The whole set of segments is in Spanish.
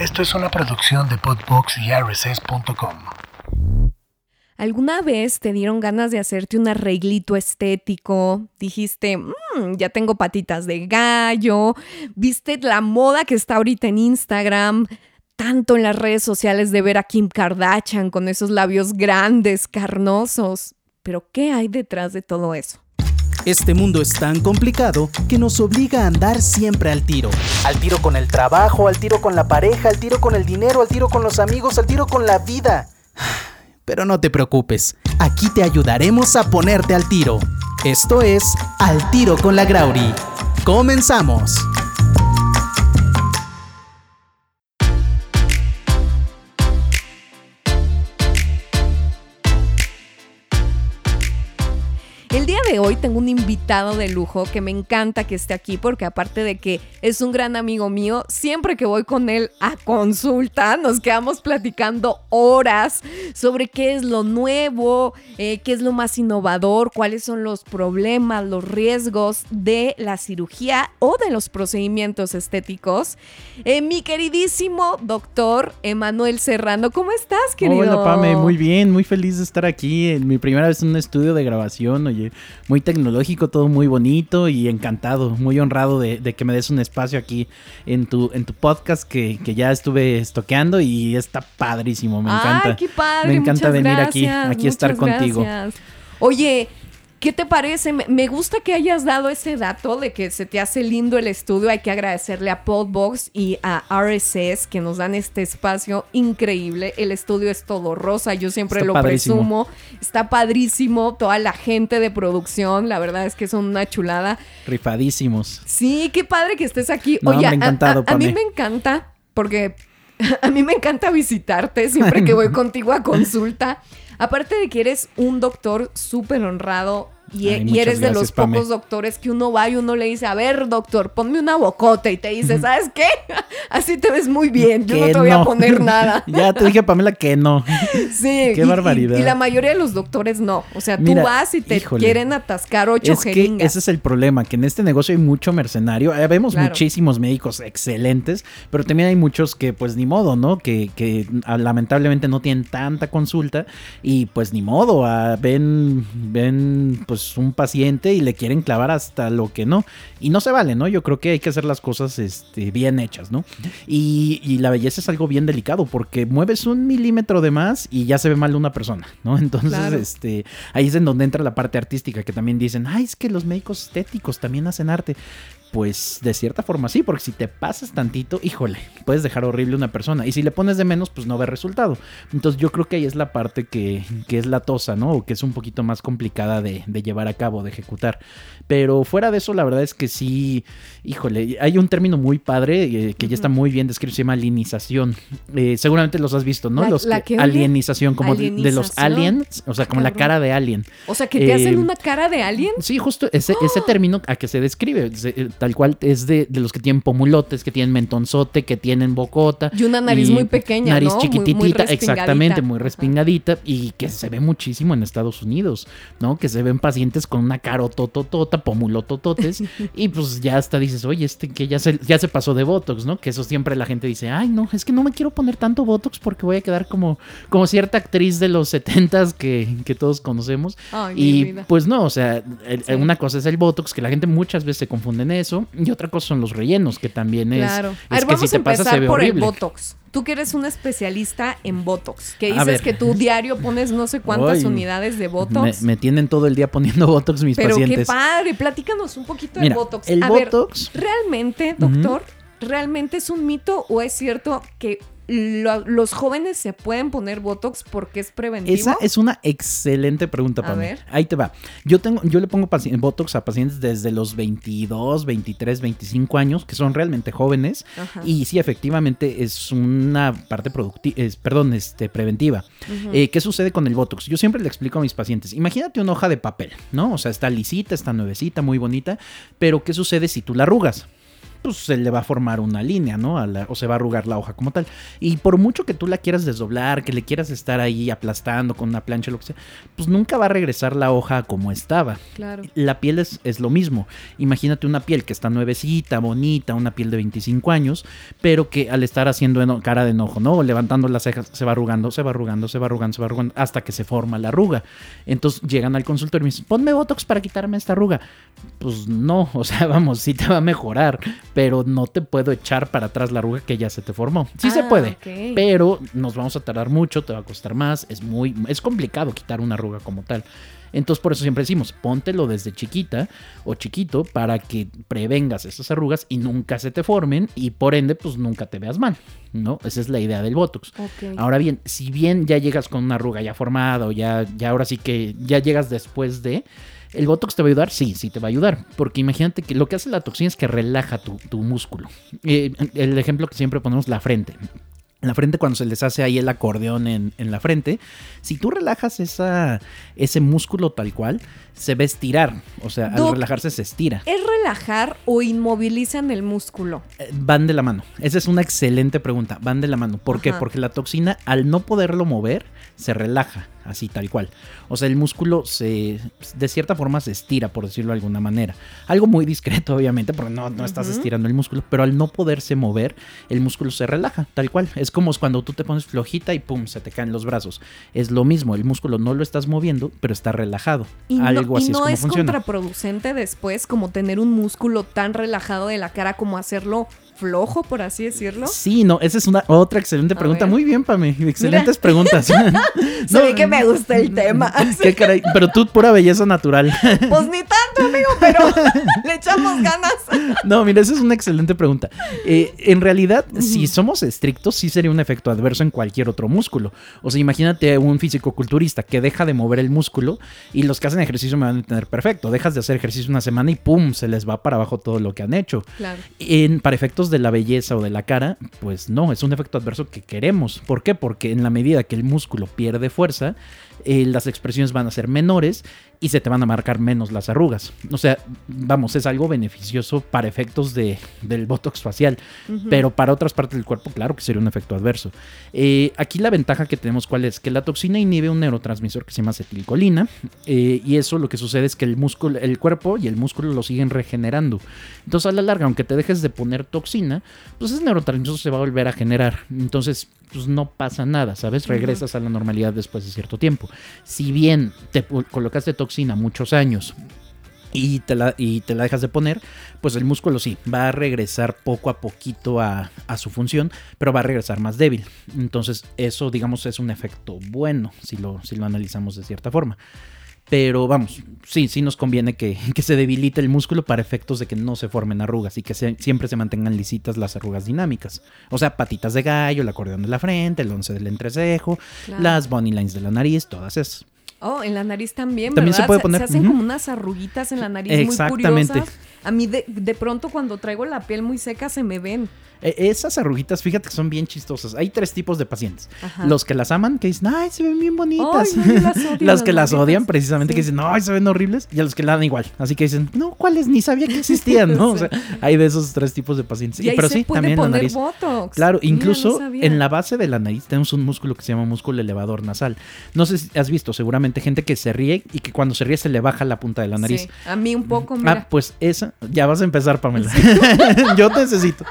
Esto es una producción de Podbox y RSS.com. ¿Alguna vez te dieron ganas de hacerte un arreglito estético? Dijiste, "Mm, ya tengo patitas de gallo. ¿Viste la moda que está ahorita en Instagram? Tanto en las redes sociales de ver a Kim Kardashian con esos labios grandes, carnosos. Pero ¿qué hay detrás de todo eso? Este mundo es tan complicado que nos obliga a andar siempre al tiro. Al tiro con el trabajo, al tiro con la pareja, al tiro con el dinero, al tiro con los amigos, al tiro con la vida. Pero no te preocupes, aquí te ayudaremos a ponerte al tiro. Esto es Al tiro con la Grauri. Comenzamos. El día de hoy tengo un invitado de lujo que me encanta que esté aquí porque aparte de que es un gran amigo mío, siempre que voy con él a consulta nos quedamos platicando horas sobre qué es lo nuevo, eh, qué es lo más innovador, cuáles son los problemas, los riesgos de la cirugía o de los procedimientos estéticos. Eh, mi queridísimo doctor Emanuel Serrano, ¿cómo estás, querido? Hola, Pame, muy bien, muy feliz de estar aquí mi primera vez en un estudio de grabación, oye, muy tecnológico, todo muy bonito y encantado, muy honrado de, de que me des un espacio aquí en tu, en tu podcast que, que ya estuve estoqueando y está padrísimo, me encanta. Ay, qué padre. me encanta venir aquí, gracias, aquí estar contigo. gracias. Oye, ¿qué te parece? Me- Me gusta que hayas dado ese dato de que se te hace lindo el estudio. Hay que agradecerle a Podbox y a RSS que nos dan este espacio increíble. El estudio es todo rosa, yo siempre Está lo padrísimo. presumo. Está padrísimo, toda la gente de producción, la verdad es que son una chulada. Rifadísimos. Sí, qué padre que estés aquí. No, Oye, a- hombre, encantado, a, a mí Pame. me encanta porque a mí me encanta visitarte siempre que voy contigo a consulta. Aparte de que eres un doctor súper honrado y, Ay, y muchas eres de los Pame. pocos doctores que uno va y uno le dice, a ver, doctor, ponme una bocota y te dice, ¿sabes qué? Así te ves muy bien, yo no te voy a poner nada. ya te dije, Pamela, que no. Sí, Qué y- barbaridad. Y, la mayoría de los doctores no. O sea, tú vas y te híjole. quieren atascar ocho es que ese es el problema, que en este negocio hay mucho mercenario. Eh, Vemos Claro. muchísimos médicos excelentes, pero también hay muchos que pues ni modo, ¿no? Que, que, ah, lamentablemente no tienen tanta consulta y pues ni modo, ah, ven, ven pues un paciente y le quieren clavar hasta lo que no. Y no se vale, ¿no? Yo creo que hay que hacer las cosas este, bien hechas, ¿no? Y, y la belleza es algo bien delicado porque mueves un milímetro de más y ya se ve mal una persona, ¿no? Entonces, Claro. este, ahí es en donde entra la parte artística, que también dicen, ay, es que los médicos estéticos también hacen arte. Pues de cierta forma sí, porque si te pasas tantito, híjole, puedes dejar horrible a una persona. Y si le pones de menos, pues no ve resultado. Entonces yo creo que ahí es la parte que, que es la tosa, ¿no? O que es un poquito más complicada de, de llevar a cabo, de ejecutar. Pero fuera de eso, la verdad es que sí, híjole, hay un término muy padre eh, que ya está muy bien descrito, se llama alienización. Eh, seguramente los has visto, ¿no? ¿La- los la que- qué, oye? alienización, como de- de los aliens, o sea, como la cara de alien. O sea, que te hacen Eh, una cara de alien. Sí, justo ese, ese término a que se describe, se- eh, tal cual es de, de los que tienen pomulotes, que tienen mentonzote, que tienen bocota. Y una nariz muy pequeña, Nariz ¿no? Muy respingadita. exactamente, muy Ajá. respingadita y que se ve muchísimo en Estados Unidos, ¿no? Que se ven pacientes con una carotototota, pomulotototes y pues ya hasta dices, oye, este que ya se, ya se pasó de Botox, ¿no? Que eso siempre la gente dice, ay, no, es que no me quiero poner tanto Botox porque voy a quedar como, como cierta actriz de los 70s que, que todos conocemos. Ay, Y pues no, o sea, el- Sí. una cosa es el Botox, que la gente muchas veces se confunde en eso, y otra cosa son los rellenos, que también es, Claro. es A ver, que vamos si a pasa empezar se ve por horrible. el Botox. Tú que eres un especialista en Botox, que dices ver. que tú diario pones no sé cuántas unidades de Me, Botox. me tienen todo el día poniendo Botox mis pero qué pacientes. padre, platícanos un poquito Mira, del Botox. el a ver, Botox, ¿realmente, doctor, realmente es un mito o es cierto que lo- los jóvenes se pueden poner Botox porque es preventivo? esa es una excelente pregunta A para mí. ver. Ahí te va. Yo tengo, yo le pongo Botox a pacientes desde los 22, 23, 25 años, que son realmente jóvenes. Ajá. Y sí, efectivamente es una parte productiva, perdón, este, preventiva. Eh, ¿Qué sucede con el Botox? Yo siempre le explico a mis pacientes, imagínate una hoja de papel, ¿no? O sea, está lisita, está nuevecita, muy bonita, pero ¿qué sucede si tú la arrugas? Pues se le va a formar una línea, ¿no? A la- o se va a arrugar la hoja como tal. Y por mucho que tú la quieras desdoblar, que le quieras estar ahí aplastando con una plancha, lo que sea, pues nunca va a regresar la hoja como estaba. Claro. La piel es, es lo mismo. Imagínate una piel que está nuevecita, bonita, una piel de 25 años, pero que al estar haciendo cara de enojo, ¿no? O levantando las cejas, se va arrugando, se va arrugando, se va arrugando, se va arrugando, hasta que se forma la arruga. Entonces llegan al consultorio y me dicen, ponme Botox para quitarme esta arruga. Pues no, o sea, vamos, sí te va a mejorar, pero no te puedo echar para atrás la arruga que ya se te formó. Sí se Ah, puede, pero nos vamos a tardar mucho, te va a costar más, es muy, es complicado quitar una arruga como tal. Entonces por eso siempre decimos, póntelo desde chiquita o chiquito para que prevengas esas arrugas y nunca se te formen y por ende pues nunca te veas mal, ¿no? Esa es la idea del Botox. Ahora bien, si bien ya llegas con una arruga ya formada o ya, ya ahora sí que ya llegas después de... ¿El Botox te va a ayudar? Sí, sí te va a ayudar. Porque imagínate que lo que hace la toxina es que relaja tu, tu músculo. Eh, el ejemplo que siempre ponemos, la frente. La frente cuando se les hace ahí el acordeón en, en la frente, si tú relajas esa, ese músculo tal cual, se va a estirar. O sea, al Doc. relajarse se estira. ¿Es relajar o inmovilizan el músculo? Eh, Van de la mano. Esa es una excelente pregunta. Van de la mano. ¿Por qué? Porque la toxina, al no poderlo mover, se relaja, así tal cual. O sea, el músculo se, de cierta forma se estira, por decirlo de alguna manera. Algo muy discreto, obviamente, porque no, no estás estirando el músculo, pero al no poderse mover, el músculo se relaja, tal cual. Es como cuando tú te pones flojita y pum, se te caen los brazos. Es lo mismo, el músculo no lo estás moviendo, pero está relajado. Y no, Algo y así no es como es funciona. contraproducente después como tener un músculo tan relajado de la cara como hacerlo flojo, por así decirlo. Sí, no, esa es una otra excelente pregunta. Muy bien, Pame. Excelentes preguntas. Se ve que me gusta el tema. Qué caray, pero tú pura belleza natural. Pues ni amigo, pero le echamos ganas. No, mira, esa es una excelente pregunta. Eh, en realidad, si somos estrictos, sí sería un efecto adverso en cualquier otro músculo. O sea, imagínate un fisicoculturista que deja de mover el músculo y los que hacen ejercicio me van a entender perfecto. Dejas de hacer ejercicio una semana y pum, se les va para abajo todo lo que han hecho. Claro. En, para efectos de la belleza o de la cara, pues no, es un efecto adverso que queremos. ¿Por qué? Porque en la medida que el músculo pierde fuerza, eh, las expresiones van a ser menores y se te van a marcar menos las arrugas. O sea, vamos, es algo beneficioso para efectos de, del botox facial, pero para otras partes del cuerpo, claro que sería un efecto adverso. Eh, aquí la ventaja que tenemos, ¿cuál es? Que la toxina inhibe un neurotransmisor que se llama acetilcolina, eh, y eso lo que sucede es que el músculo, el cuerpo y el músculo lo siguen regenerando. Entonces, a la larga, aunque te dejes de poner toxina, pues ese neurotransmisor se va a volver a generar. Entonces, pues no pasa nada, ¿sabes? Regresas a la normalidad después de cierto tiempo. Si bien te colocaste toxina muchos años y te, la, y te la dejas de poner, pues el músculo sí, va a regresar poco a poquito a, a su función, pero va a regresar más débil. Entonces, eso, digamos, es un efecto bueno, si lo, si lo analizamos de cierta forma. Pero vamos, sí, sí nos conviene que, que se debilite el músculo para efectos de que no se formen arrugas y que se- siempre se mantengan lisitas las arrugas dinámicas. O sea, patitas de gallo, el acordeón de la frente, el once del entrecejo, Claro. las bunny lines de la nariz, todas esas. Oh, en la nariz también, También ¿verdad? se puede poner, hacen ujú. como unas arruguitas en la nariz muy Exactamente. curiosas. A mí de, de pronto cuando traigo la piel muy seca se me ven. Eh, Esas arruguitas, fíjate que son bien chistosas. Hay tres tipos de pacientes. Ajá. Los que las aman, que dicen, ay, se ven bien bonitas. Ay, no, yo las odio, las que las odian, precisamente, que dicen, ay, se ven horribles. Y a los que la dan igual. Así que dicen, no, ¿cuáles? Ni sabía que existían, ¿no? O sea, hay de esos tres tipos de pacientes. Y ahí Pero se sí, puede también la nariz. botox. Claro, Mira, no incluso en la base de la nariz tenemos un músculo que se llama músculo elevador nasal. No sé si has visto, seguramente, gente que se ríe y que cuando se ríe se le baja la punta de la nariz. Sí, a mí un poco, mira. Ah, pues esa, ya vas a empezar, Pamela. Yo necesito.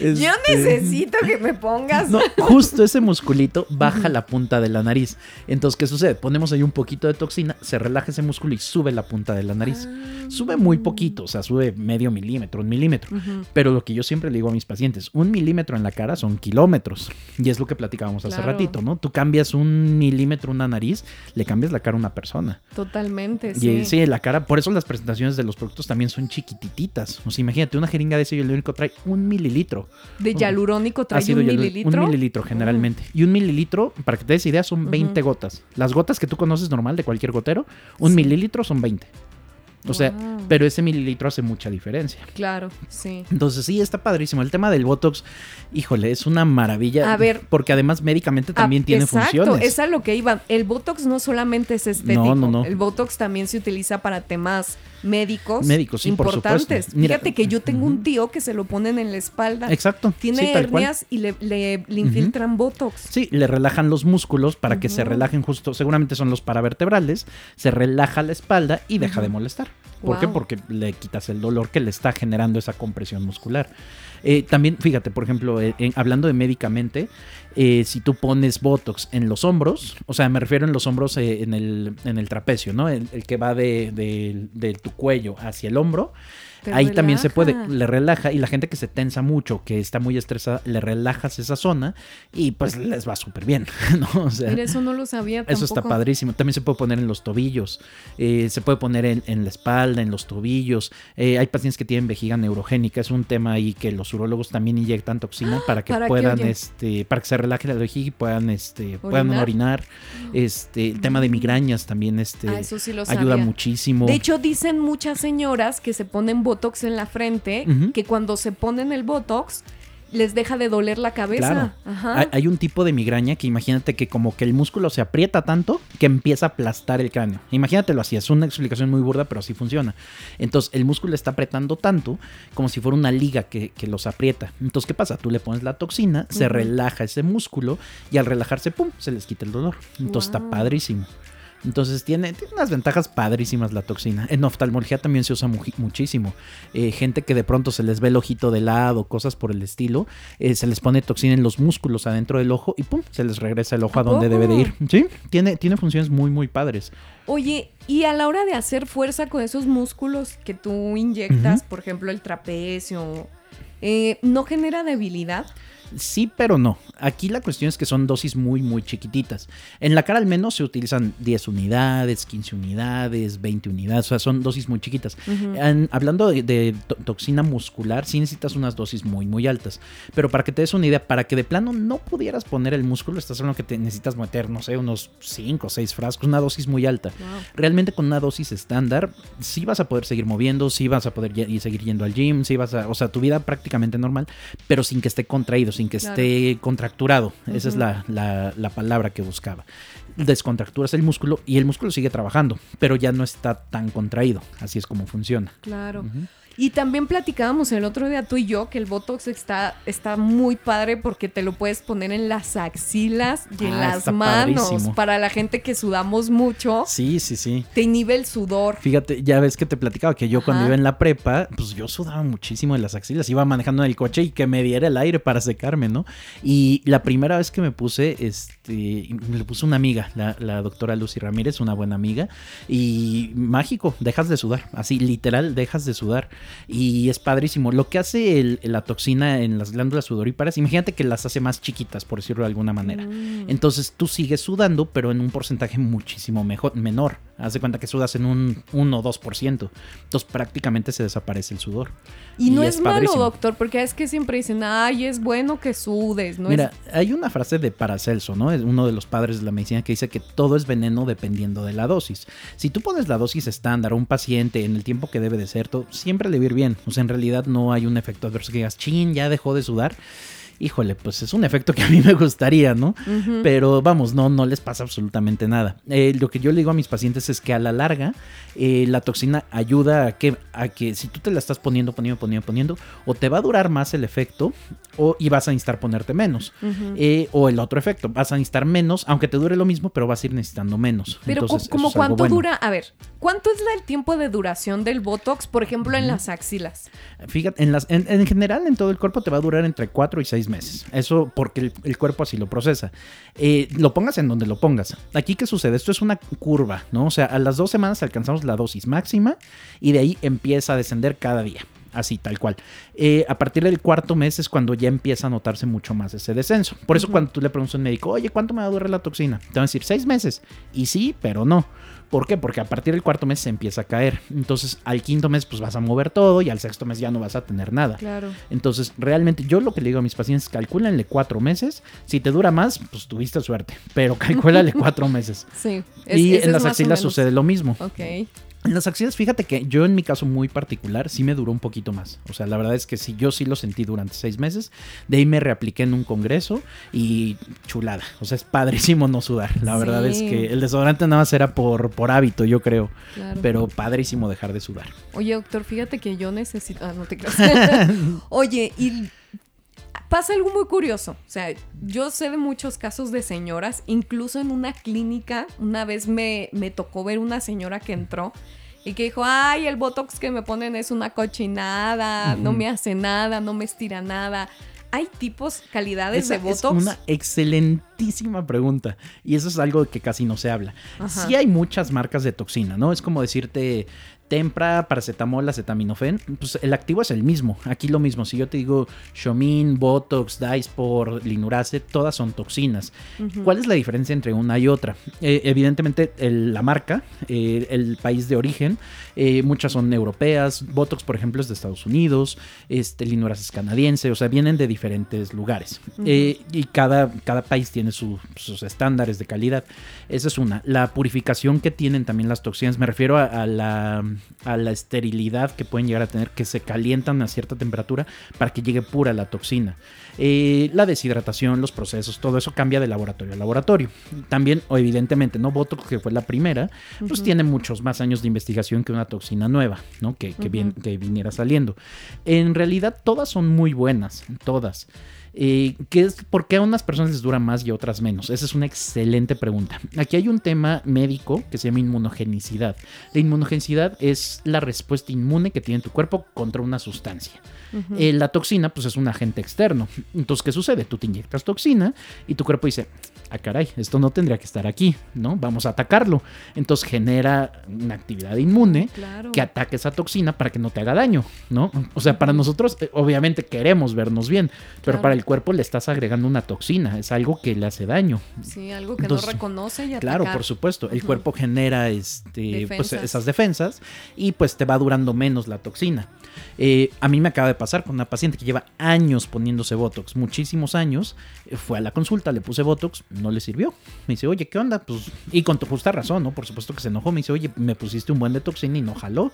Yo Este, necesito que me pongas. No, justo ese musculito baja la punta de la nariz. Entonces, ¿qué sucede? Ponemos ahí un poquito de toxina, se relaja ese músculo y sube la punta de la nariz. Sube muy poquito, o sea, sube medio milímetro, un milímetro. Pero lo que yo siempre le digo a mis pacientes, un milímetro en la cara son kilómetros. Y es lo que platicábamos hace ratito, ¿no? Tú cambias un milímetro una nariz, le cambias la cara a una persona. Totalmente, Y sí. sí, la cara, por eso las presentaciones de los productos también son chiquitititas. O sea, imagínate, una jeringa de ese hialurónico trae un mililitro. De hialurónico trae un mililitro. Un mililitro generalmente. Y un mililitro, para que te des idea, son 20 Ujú. gotas. Las gotas que tú conoces normal de cualquier gotero, un mililitro son 20. O sea, Wow. pero ese mililitro hace mucha diferencia. Claro, sí. Entonces sí, está padrísimo. El tema del Botox, híjole, es una maravilla. A ver. Porque además médicamente también Ah, tiene exacto, funciones. es a lo que iba. El Botox no solamente es estético. No, no, no. El Botox también se utiliza para temas médicos, Médicos, sí, importantes. Mira, Fíjate que yo tengo un tío que se lo ponen en la espalda. Exacto. Tiene sí, hernias y le, le- le infiltran botox. Sí, le relajan los músculos para que se relajen justo, seguramente son los paravertebrales, se relaja la espalda y deja de molestar. ¿Por qué? Porque le quitas el dolor que le está generando esa compresión muscular. Eh, también, fíjate, por ejemplo, eh, en- hablando de médicamente, eh, si tú pones Botox en los hombros, o sea, me refiero en los hombros en, el, en el trapecio, ¿no? El, el que va de- de tu cuello hacia el hombro. Te Ahí también se puede, le relaja y la gente que se tensa mucho, que está muy estresada, le relajas esa zona y pues les va súper bien, ¿no? O sea, Mira, eso no lo sabía eso está padrísimo. También se puede poner en los tobillos, eh, se puede poner en, en la espalda, en los tobillos. Eh, hay pacientes que tienen vejiga neurogénica, es un tema ahí que los urólogos también inyectan toxina para que ¿Para qué, puedan, este, para que se relaje la vejiga y puedan, este, puedan ¿Orinar? orinar. Este, el tema de migrañas también, este, Ah, eso sí lo ayuda sabía. muchísimo. De hecho, dicen muchas señoras que se ponen botox en la frente, que cuando se ponen el botox les deja de doler la cabeza. Claro. Ajá. Hay, un tipo de migraña que imagínate que como que el músculo se aprieta tanto que empieza a aplastar el cráneo. Imagínatelo así, es una explicación muy burda, pero así funciona. Entonces el músculo está apretando tanto como si fuera una liga que, que los aprieta. Entonces, ¿qué pasa? Tú le pones la toxina, se relaja ese músculo y al relajarse, ¡pum!, se les quita el dolor. Entonces está padrísimo. Entonces tiene, tiene unas ventajas padrísimas la toxina. En oftalmología también se usa mu- muchísimo. Eh, gente que de pronto se les ve el ojito de lado, cosas por el estilo, eh, se les pone toxina en los músculos adentro del ojo y pum, se les regresa el ojo ¿A donde debe de ir. Sí, tiene, tiene funciones muy, muy padres. Oye, y a la hora de hacer fuerza con esos músculos que tú inyectas, por ejemplo, el trapecio, eh, ¿no genera debilidad? Sí, pero no. Aquí la cuestión es que son dosis muy, muy chiquititas. En la cara al menos se utilizan 10 unidades, 15 unidades, 20 unidades, o sea, son dosis muy chiquitas. En- hablando de, de to- toxina muscular, sí necesitas unas dosis muy, muy altas. Pero para que te des una idea, para que de plano no pudieras poner el músculo, estás hablando que te necesitas meter, no sé, unos 5 o 6 frascos, una dosis muy alta. Realmente con una dosis estándar, sí vas a poder seguir moviendo, sí vas a poder y seguir yendo al gym, sí vas a, o sea, tu vida prácticamente normal, pero sin que esté contraído, sin que Claro. esté contracturado. Esa es la, la- la palabra que buscaba. Descontracturas el músculo y el músculo sigue trabajando, pero ya no está tan contraído. Así es como funciona. Claro. Y también platicábamos el otro día tú y yo que el Botox está, está muy padre porque te lo puedes poner en las axilas y en Ah, las manos. padrísimo. Para la gente que sudamos mucho, Sí, sí, sí. te inhibe el sudor. Fíjate, ya ves que te platicaba que yo cuando iba en la prepa, pues yo sudaba muchísimo de las axilas. Iba manejando en el coche y que me diera el aire para secarme, ¿no? Y la primera vez que me puse, este, me lo puso una amiga, la, la doctora Lucy Ramírez, una buena amiga. Y mágico, dejas de sudar. Así, literal, dejas de sudar. Y es padrísimo. Lo que hace el- la toxina en las glándulas sudoríparas, imagínate que las hace más chiquitas, por decirlo de alguna manera. Mm. Entonces tú sigues sudando, pero en un porcentaje muchísimo mejor, menor. Haz de cuenta que sudas en un 1 o 2%. Entonces prácticamente se desaparece el sudor. Y no es, malo, doctor, porque es que siempre dicen, ay, es bueno que sudes, ¿no? Mira, es... hay una frase de Paracelso, ¿no? Es uno de los padres de la medicina que dice que todo es veneno dependiendo de la dosis. Si tú pones la dosis estándar a un paciente en el tiempo que debe de ser, todo, siempre le va a ir bien. O sea, en realidad no hay un efecto adverso que digas, chin, ya dejó de sudar. Híjole, pues es un efecto que a mí me gustaría, ¿no? Pero vamos, no, no les pasa absolutamente nada. Eh, lo que yo le digo a mis pacientes es que a la larga eh, la toxina ayuda a que, a que si tú te la estás poniendo, poniendo, poniendo, poniendo, o te va a durar más el efecto o, y vas a necesitar ponerte menos. Eh, o el otro efecto, vas a necesitar menos, aunque te dure lo mismo, pero vas a ir necesitando menos. Pero Entonces, como cuánto bueno. dura, a ver, ¿cuánto es el tiempo de duración del Botox, por ejemplo, en las axilas? Fíjate, en, las, en, en general en todo el cuerpo te va a durar entre 4 y 6 meses. Eso porque el, el cuerpo así lo procesa. Eh, lo pongas en donde lo pongas. Aquí, ¿qué sucede? Esto es una curva, ¿no? O sea, a las dos semanas alcanzamos la dosis máxima y de ahí empieza a descender cada día. Así, tal cual. Eh, a partir del cuarto mes es cuando ya empieza a notarse mucho más ese descenso. Por eso, cuando tú le preguntas a un médico, oye, ¿cuánto me va a durar la toxina? Te van a decir seis meses. Y sí, pero no. ¿Por qué? Porque a partir del cuarto mes se empieza a caer. Entonces, al quinto mes, pues vas a mover todo y al sexto mes ya no vas a tener nada. Claro. Entonces, realmente yo lo que le digo a mis pacientes, calcúlenle cuatro meses. Si te dura más, pues tuviste suerte, pero calcúlale cuatro meses. Sí. es- y en las axilas sucede lo mismo. Ok. En las acciones, fíjate que yo en mi caso muy particular sí me duró un poquito más. O sea, la verdad es que sí, yo sí lo sentí durante seis meses. De ahí me reapliqué en un congreso y chulada. O sea, es padrísimo no sudar. La verdad es que el desodorante nada más era por, por hábito, yo creo. Claro. Pero padrísimo dejar de sudar. Oye, doctor, fíjate que yo necesito. Ah, no te creas. Oye, y pasa algo muy curioso. O sea, yo sé de muchos casos de señoras, incluso en una clínica, una vez me, me tocó ver una señora que entró y que dijo: Ay, el botox que me ponen es una cochinada, no me hace nada, no me estira nada. Hay tipos, calidades Esa de es botox. una excelentísima pregunta. Y eso es algo de que casi no se habla. Ajá. Sí hay muchas marcas de toxina, ¿no? Es como decirte Tempra, paracetamol, acetaminofén. Pues el activo es el mismo. Aquí lo mismo. Si yo te digo Shomin, Botox, Dysport, Linurace, todas son toxinas. ¿Cuál es la diferencia entre una y otra? Eh, evidentemente el- la marca, eh, el país de origen, eh, muchas son europeas. Botox, por ejemplo, es de Estados Unidos. Este, Linurace es canadiense. O sea, vienen de diferentes lugares. Y cada, cada país tiene su- sus estándares de calidad. Esa es una. La purificación que tienen también las toxinas, me refiero a, a la, a la esterilidad que pueden llegar a tener, que se calientan a cierta temperatura para que llegue pura la toxina. Eh, la deshidratación, los procesos, todo eso cambia de laboratorio a laboratorio. También, o evidentemente, ¿no? Botox, que fue la primera, pues tiene muchos más años de investigación que una toxina nueva, ¿no? Que, que, que viniera saliendo. En realidad, todas son muy buenas, todas. Eh, ¿qué es, ¿Por qué a unas personas les dura más y a otras menos? Esa es una excelente pregunta. Aquí hay un tema médico que se llama inmunogenicidad. La inmunogenicidad es la respuesta inmune que tiene tu cuerpo contra una sustancia. Eh, la toxina, pues es un agente externo. Entonces, ¿qué sucede? Tú te inyectas toxina y tu cuerpo dice, ah, caray, esto no tendría que estar aquí, ¿no? Vamos a atacarlo. Entonces genera una actividad inmune Claro. que ataque esa toxina para que no te haga daño, ¿no? O sea, para nosotros, eh, obviamente queremos vernos bien, pero Claro. para el cuerpo le estás agregando una toxina, es algo que le hace daño. Sí, algo que Entonces, no reconoce y Claro, atacar. por supuesto. El cuerpo genera este, pues, esas defensas y pues te va durando menos la toxina. Eh, a mí me acaba de pasar con una paciente que lleva años poniéndose Botox, muchísimos años. Eh, fue a la consulta, le puse Botox, no le sirvió. Me dice, oye, ¿qué onda? Pues, y con tu justa razón, ¿no? Por supuesto que se enojó. Me dice, oye, me pusiste un buen de toxina y no jaló.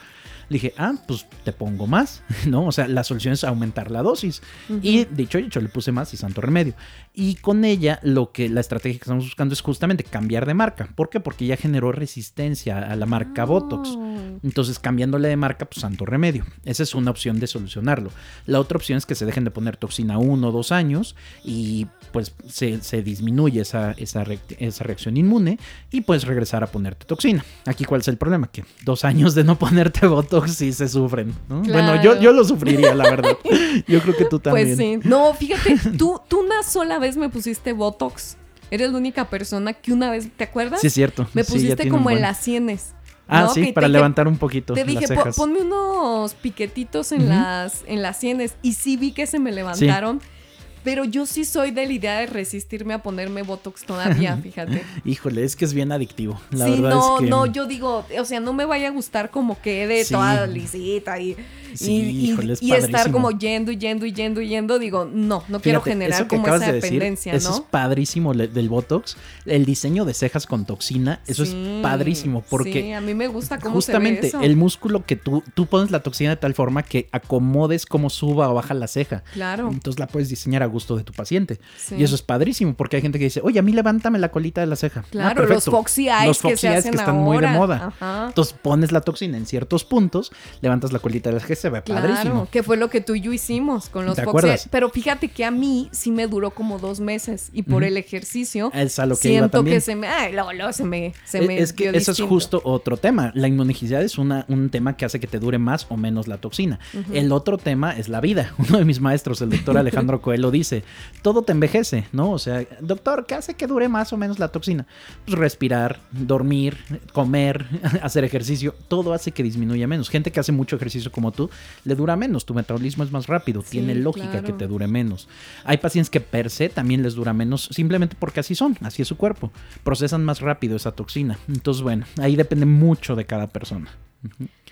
Le dije, ah, pues te pongo más, ¿no? O sea, la solución es aumentar la dosis. Y dicho y hecho, le puse más y santo remedio. Y con ella, lo que la estrategia que estamos buscando es justamente cambiar de marca. ¿Por qué? Porque ya generó resistencia a la marca Botox. Entonces, cambiándole de marca, pues santo remedio. Esa es una opción de solucionarlo. La otra opción es que se dejen de poner toxina uno o dos años y pues se, se disminuye esa, esa, esa reacción inmune y puedes regresar a ponerte toxina. Aquí, ¿cuál es el problema? Que dos años de no ponerte Botox sí se sufren. ¿no? Bueno, yo, yo lo sufriría, la verdad. Yo creo que tú también. Pues sí. No, fíjate, tú, tú una sola vez me pusiste Botox. Eres la única persona que una vez, ¿te acuerdas? Sí, es cierto. Me pusiste como en las sienes. Ah, ¿no? sí, Que para te- levantar un poquito Te dije, las "Po- cejas. ponme unos piquetitos en, las, en las sienes. Y sí vi que se me levantaron. Pero yo sí soy de la idea de resistirme a ponerme Botox todavía, fíjate. Híjole, es que es bien adictivo. La sí, verdad no, es que... no, yo digo, o sea, no me vaya a gustar como quede Sí. toda lisita y, Sí, y, estar como yendo y yendo y yendo y yendo. Digo, no, no quiero generar eso que como esa de decir, dependencia, Eso ¿no? es padrísimo del Botox. El diseño de cejas con toxina, eso Sí, es padrísimo. Porque Sí, a mí me gusta cómo justamente se ve eso. el músculo que tú, tú pones la toxina de tal forma que acomodes cómo suba o baja la ceja. Claro. Entonces la puedes diseñar a gusto de tu paciente. Sí. Y eso es padrísimo porque hay gente que dice, oye, a mí levántame la colita de la ceja. Ah, Claro, los foxy eyes Los que foxy se eyes hacen que están muy de moda. Ajá. Entonces pones la toxina en ciertos puntos, levantas la colita de la ceja, se ve padrísimo. Claro, que fue lo que tú y yo hicimos con los ¿Te. Pero fíjate que a mí sí me duró como dos meses y por el ejercicio Es a lo que iba siento también. que se me, ay, luego, luego se me, se Es- me es que dio eso es distinto. justo otro tema. La inmunogenicidad es una, un tema que hace que te dure más o menos la toxina. El otro tema es la vida. Uno de mis maestros, el doctor Alejandro Coelho, dice, todo te envejece, ¿no? O sea, doctor, ¿qué hace que dure más o menos la toxina? Pues respirar, dormir, comer, hacer ejercicio, todo hace que disminuya menos. Gente que hace mucho ejercicio como tú, le dura menos, tu metabolismo es más rápido, Sí, tiene lógica claro. que te dure menos. Hay pacientes que per se también les dura menos simplemente porque así son, así es su cuerpo. Procesan más rápido esa toxina. Entonces, bueno, ahí depende mucho de cada persona.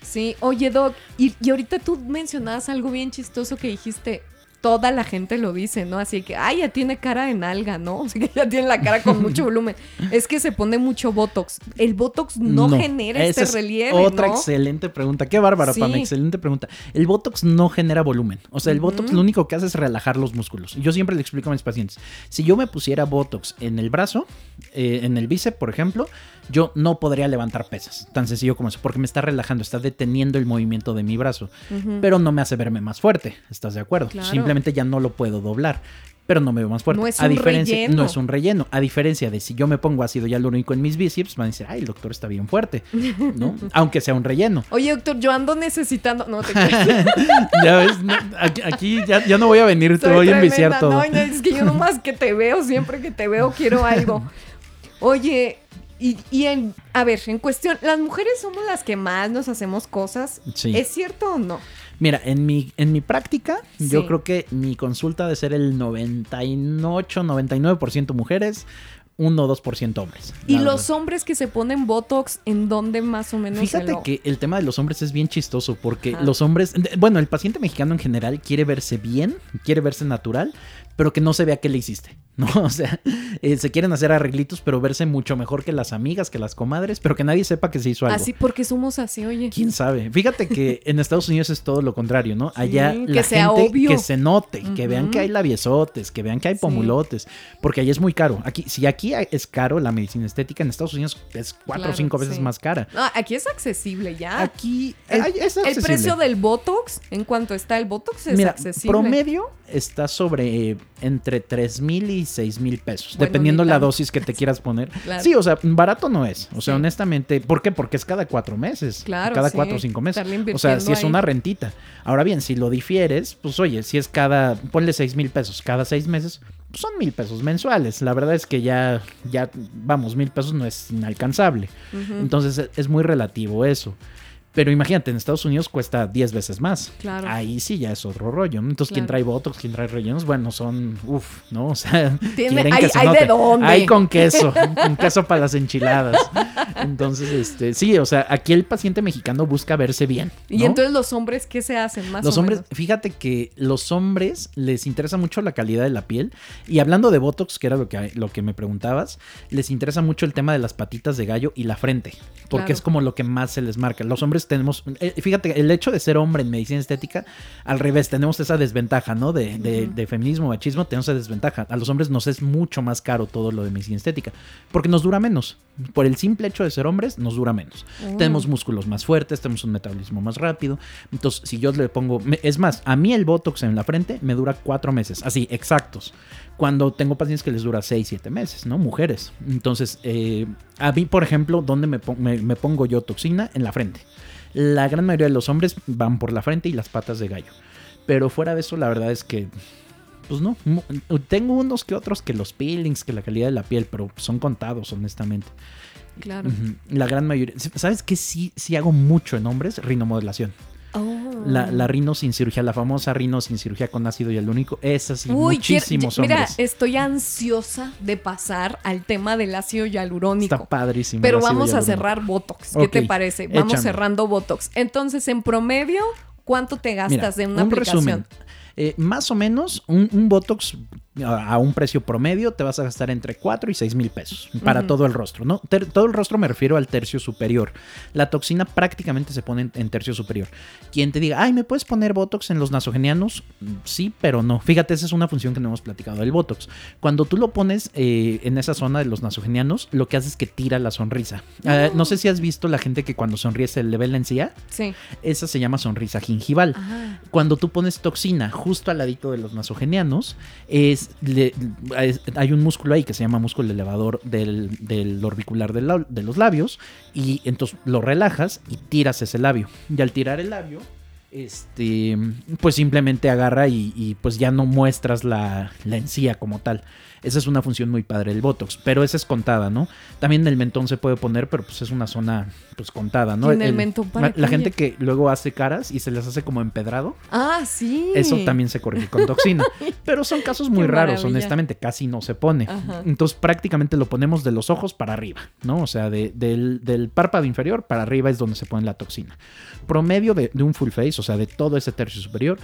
Sí, oye Doc, y, y ahorita tú mencionabas algo bien chistoso que dijiste, toda la gente lo dice, ¿no? Así que, ay, ya tiene cara de nalga, ¿no? Así que ya tiene la cara con mucho volumen. Es que se pone mucho Botox. El Botox no, genera este es relieve, Otra ¿no? excelente pregunta. Qué bárbara, Sí. Pam, excelente pregunta. El Botox no genera volumen. O sea, el Botox lo único que hace es relajar los músculos. Yo siempre le explico a mis pacientes. Si yo me pusiera Botox en el brazo, eh, en el bíceps, por ejemplo, yo no podría levantar pesas. Tan sencillo como eso. Porque me está relajando, está deteniendo el movimiento de mi brazo. Pero no me hace verme más fuerte. ¿Estás de acuerdo? Claro. Simplemente ya no lo puedo doblar. Pero no me veo más fuerte. No es a un diferencia, relleno. No es un relleno. A diferencia de si yo me pongo ácido hialurónico en mis bíceps, van a decir, ay, el doctor está bien fuerte. ¿No? Aunque sea un relleno. Oye, doctor, yo ando necesitando. No te ya ves, no, aquí, aquí ya, ya no voy a venir, te voy a enviciar todo. No, no, es que yo nomás que te veo, siempre que te veo quiero algo. Oye, y, y en, a ver, en cuestión, las mujeres somos las que más nos hacemos cosas. Sí. ¿Es cierto o no? Mira, en mi, en mi práctica, yo creo que mi consulta de ser el 98, 99% mujeres, 1 o 2% hombres. ¿Y los hombres que se ponen Botox, en dónde más o menos Fíjate lo- que el tema de los hombres es bien chistoso porque los hombres, bueno, el paciente mexicano en general quiere verse bien, quiere verse natural, pero que no se vea qué le hiciste, ¿no? O sea, eh, se quieren hacer arreglitos, pero verse mucho mejor que las amigas, que las comadres, pero que nadie sepa que se hizo algo. Así porque somos así, oye. ¿Quién sabe? Fíjate que en Estados Unidos es todo lo contrario, ¿no? Allá Sí, la que sea gente obvio. que se note, que vean que hay labiosotes, que vean que hay Sí. pomulotes, porque allá es muy caro. Aquí, si aquí es caro la medicina estética, en Estados Unidos es cuatro Claro, o cinco veces sí. más cara. No, aquí es accesible ya. Aquí El, es el accesible. precio del Botox, en cuanto está el Botox, es Mira, accesible. promedio está sobre eh, entre 3 mil y 6 mil pesos, Bueno, dependiendo la dosis que te quieras poner. Claro. Sí, o sea, barato no es. O sea, Sí. honestamente, ¿por qué? Porque es cada cuatro meses. Claro, Cada sí. cuatro o cinco meses. O sea, si es una rentita. Ahora bien, si lo difieres, pues oye, si es cada, ponle 6 mil pesos cada seis meses, pues son mil pesos mensuales. La verdad es que ya, ya, vamos, mil pesos no es inalcanzable. Entonces es- es muy relativo eso. Pero imagínate, en Estados Unidos cuesta 10 veces más. Claro. Ahí sí ya es otro rollo. ¿no? Entonces, ¿quién Claro. trae Botox? ¿Quién trae rellenos? Bueno, son, uff, ¿no? O sea, Tiene- hay- que se hay de dónde. Hay con queso, con queso para las enchiladas. Entonces, este, sí, o sea, aquí el paciente mexicano busca verse bien. Y entonces los hombres, ¿qué se hacen más Los o hombres, menos? fíjate que los hombres les interesa mucho la calidad de la piel. Y hablando de Botox, que era lo que, lo que me preguntabas, les interesa mucho el tema de las patitas de gallo y la frente. Porque Claro. es como lo que más se les marca. Los hombres tenemos, eh, fíjate, el hecho de ser hombre en medicina estética, al revés, tenemos esa desventaja, ¿no? De, de- Ujú. de feminismo, machismo, tenemos esa desventaja. A los hombres nos es mucho más caro todo lo de medicina estética. Porque nos dura menos. Por el simple hecho de ser hombres, nos dura menos. Mm. Tenemos músculos más fuertes, tenemos un metabolismo más rápido. Entonces, si yo le pongo. Es más, a mí el Botox en la frente me dura cuatro meses, así, exactos. Cuando tengo pacientes que les dura seis, siete meses, ¿no? Mujeres. Entonces, eh, a mí, por ejemplo, ¿dónde me, pon- me- me pongo yo toxina? En la frente. La gran mayoría de los hombres van por la frente y las patas de gallo. Pero fuera de eso, la verdad es que. Pues no, tengo unos que otros que los peelings, que la calidad de la piel, pero son contados, honestamente. Claro. La gran mayoría. ¿Sabes qué? Sí, sí hago mucho en hombres, rinomodelación. Oh. La, la rino sin cirugía, la famosa rino sin cirugía con ácido hialurónico. Esa sí, Uy, quiero- muchísimos mira, hombres. estoy ansiosa de pasar al tema del ácido hialurónico. Está padrísimo. Pero vamos a cerrar Botox. ¿Qué te parece? Vamos échame. cerrando Botox. Entonces, en promedio, ¿cuánto te gastas Mira, en una un aplicación? resumen. Eh, más o menos, un, un Botox a, un precio promedio te vas a gastar entre 4 y 6 mil pesos para todo el rostro, ¿no? Ter- todo el rostro me refiero al tercio superior. La toxina prácticamente se pone en, en tercio superior. Quien te diga, ay, ¿me puedes poner Botox en los nasogenianos? Sí, pero no. Fíjate, esa es una función que no hemos platicado del Botox. Cuando tú lo pones eh, en esa zona de los nasogenianos, lo que hace es que tira la sonrisa. Ah, no sé si has visto la gente que cuando sonríe se le ve la encía. Sí. Esa se llama sonrisa gingival cuando tú pones toxina justo al ladito de los nasogenianos, es, hay un músculo ahí que se llama músculo elevador del, del orbicular de los labios, y entonces lo relajas y tiras ese labio. Y al tirar el labio, este, pues simplemente agarra y, y, pues ya no muestras la, la encía como tal. Esa es una función muy padre del Botox, pero esa es contada, ¿no? También el mentón se puede poner, pero pues es una zona pues contada, ¿no? ¿Y en el mentón para la, gente que luego hace caras y se les hace como empedrado, Ah, sí. eso también se corrige con toxina. Pero son casos muy Qué raros, maravilla. honestamente, casi no se pone. Ajá. Entonces prácticamente lo ponemos de los ojos para arriba, ¿no? O sea, de- del, del párpado inferior para arriba es donde se pone la toxina. Promedio de, de un full face, o sea, de todo ese tercio superior,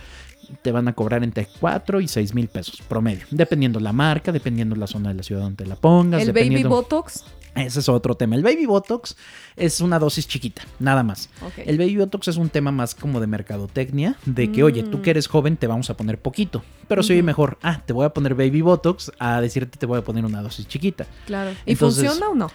te van a cobrar entre 4 y 6 mil pesos promedio, dependiendo la marca, dependiendo la zona de la ciudad donde la pongas. El baby botox. Ese es otro tema. El baby botox es una dosis chiquita, nada más. El baby botox es un tema más como de mercadotecnia, de que, oye, tú Mm. que eres joven te vamos a poner poquito, pero se oye Ujú. mejor, ah, te voy a poner baby botox a decirte te voy a poner una dosis chiquita. Claro. ¿Y Entonces, funciona o no?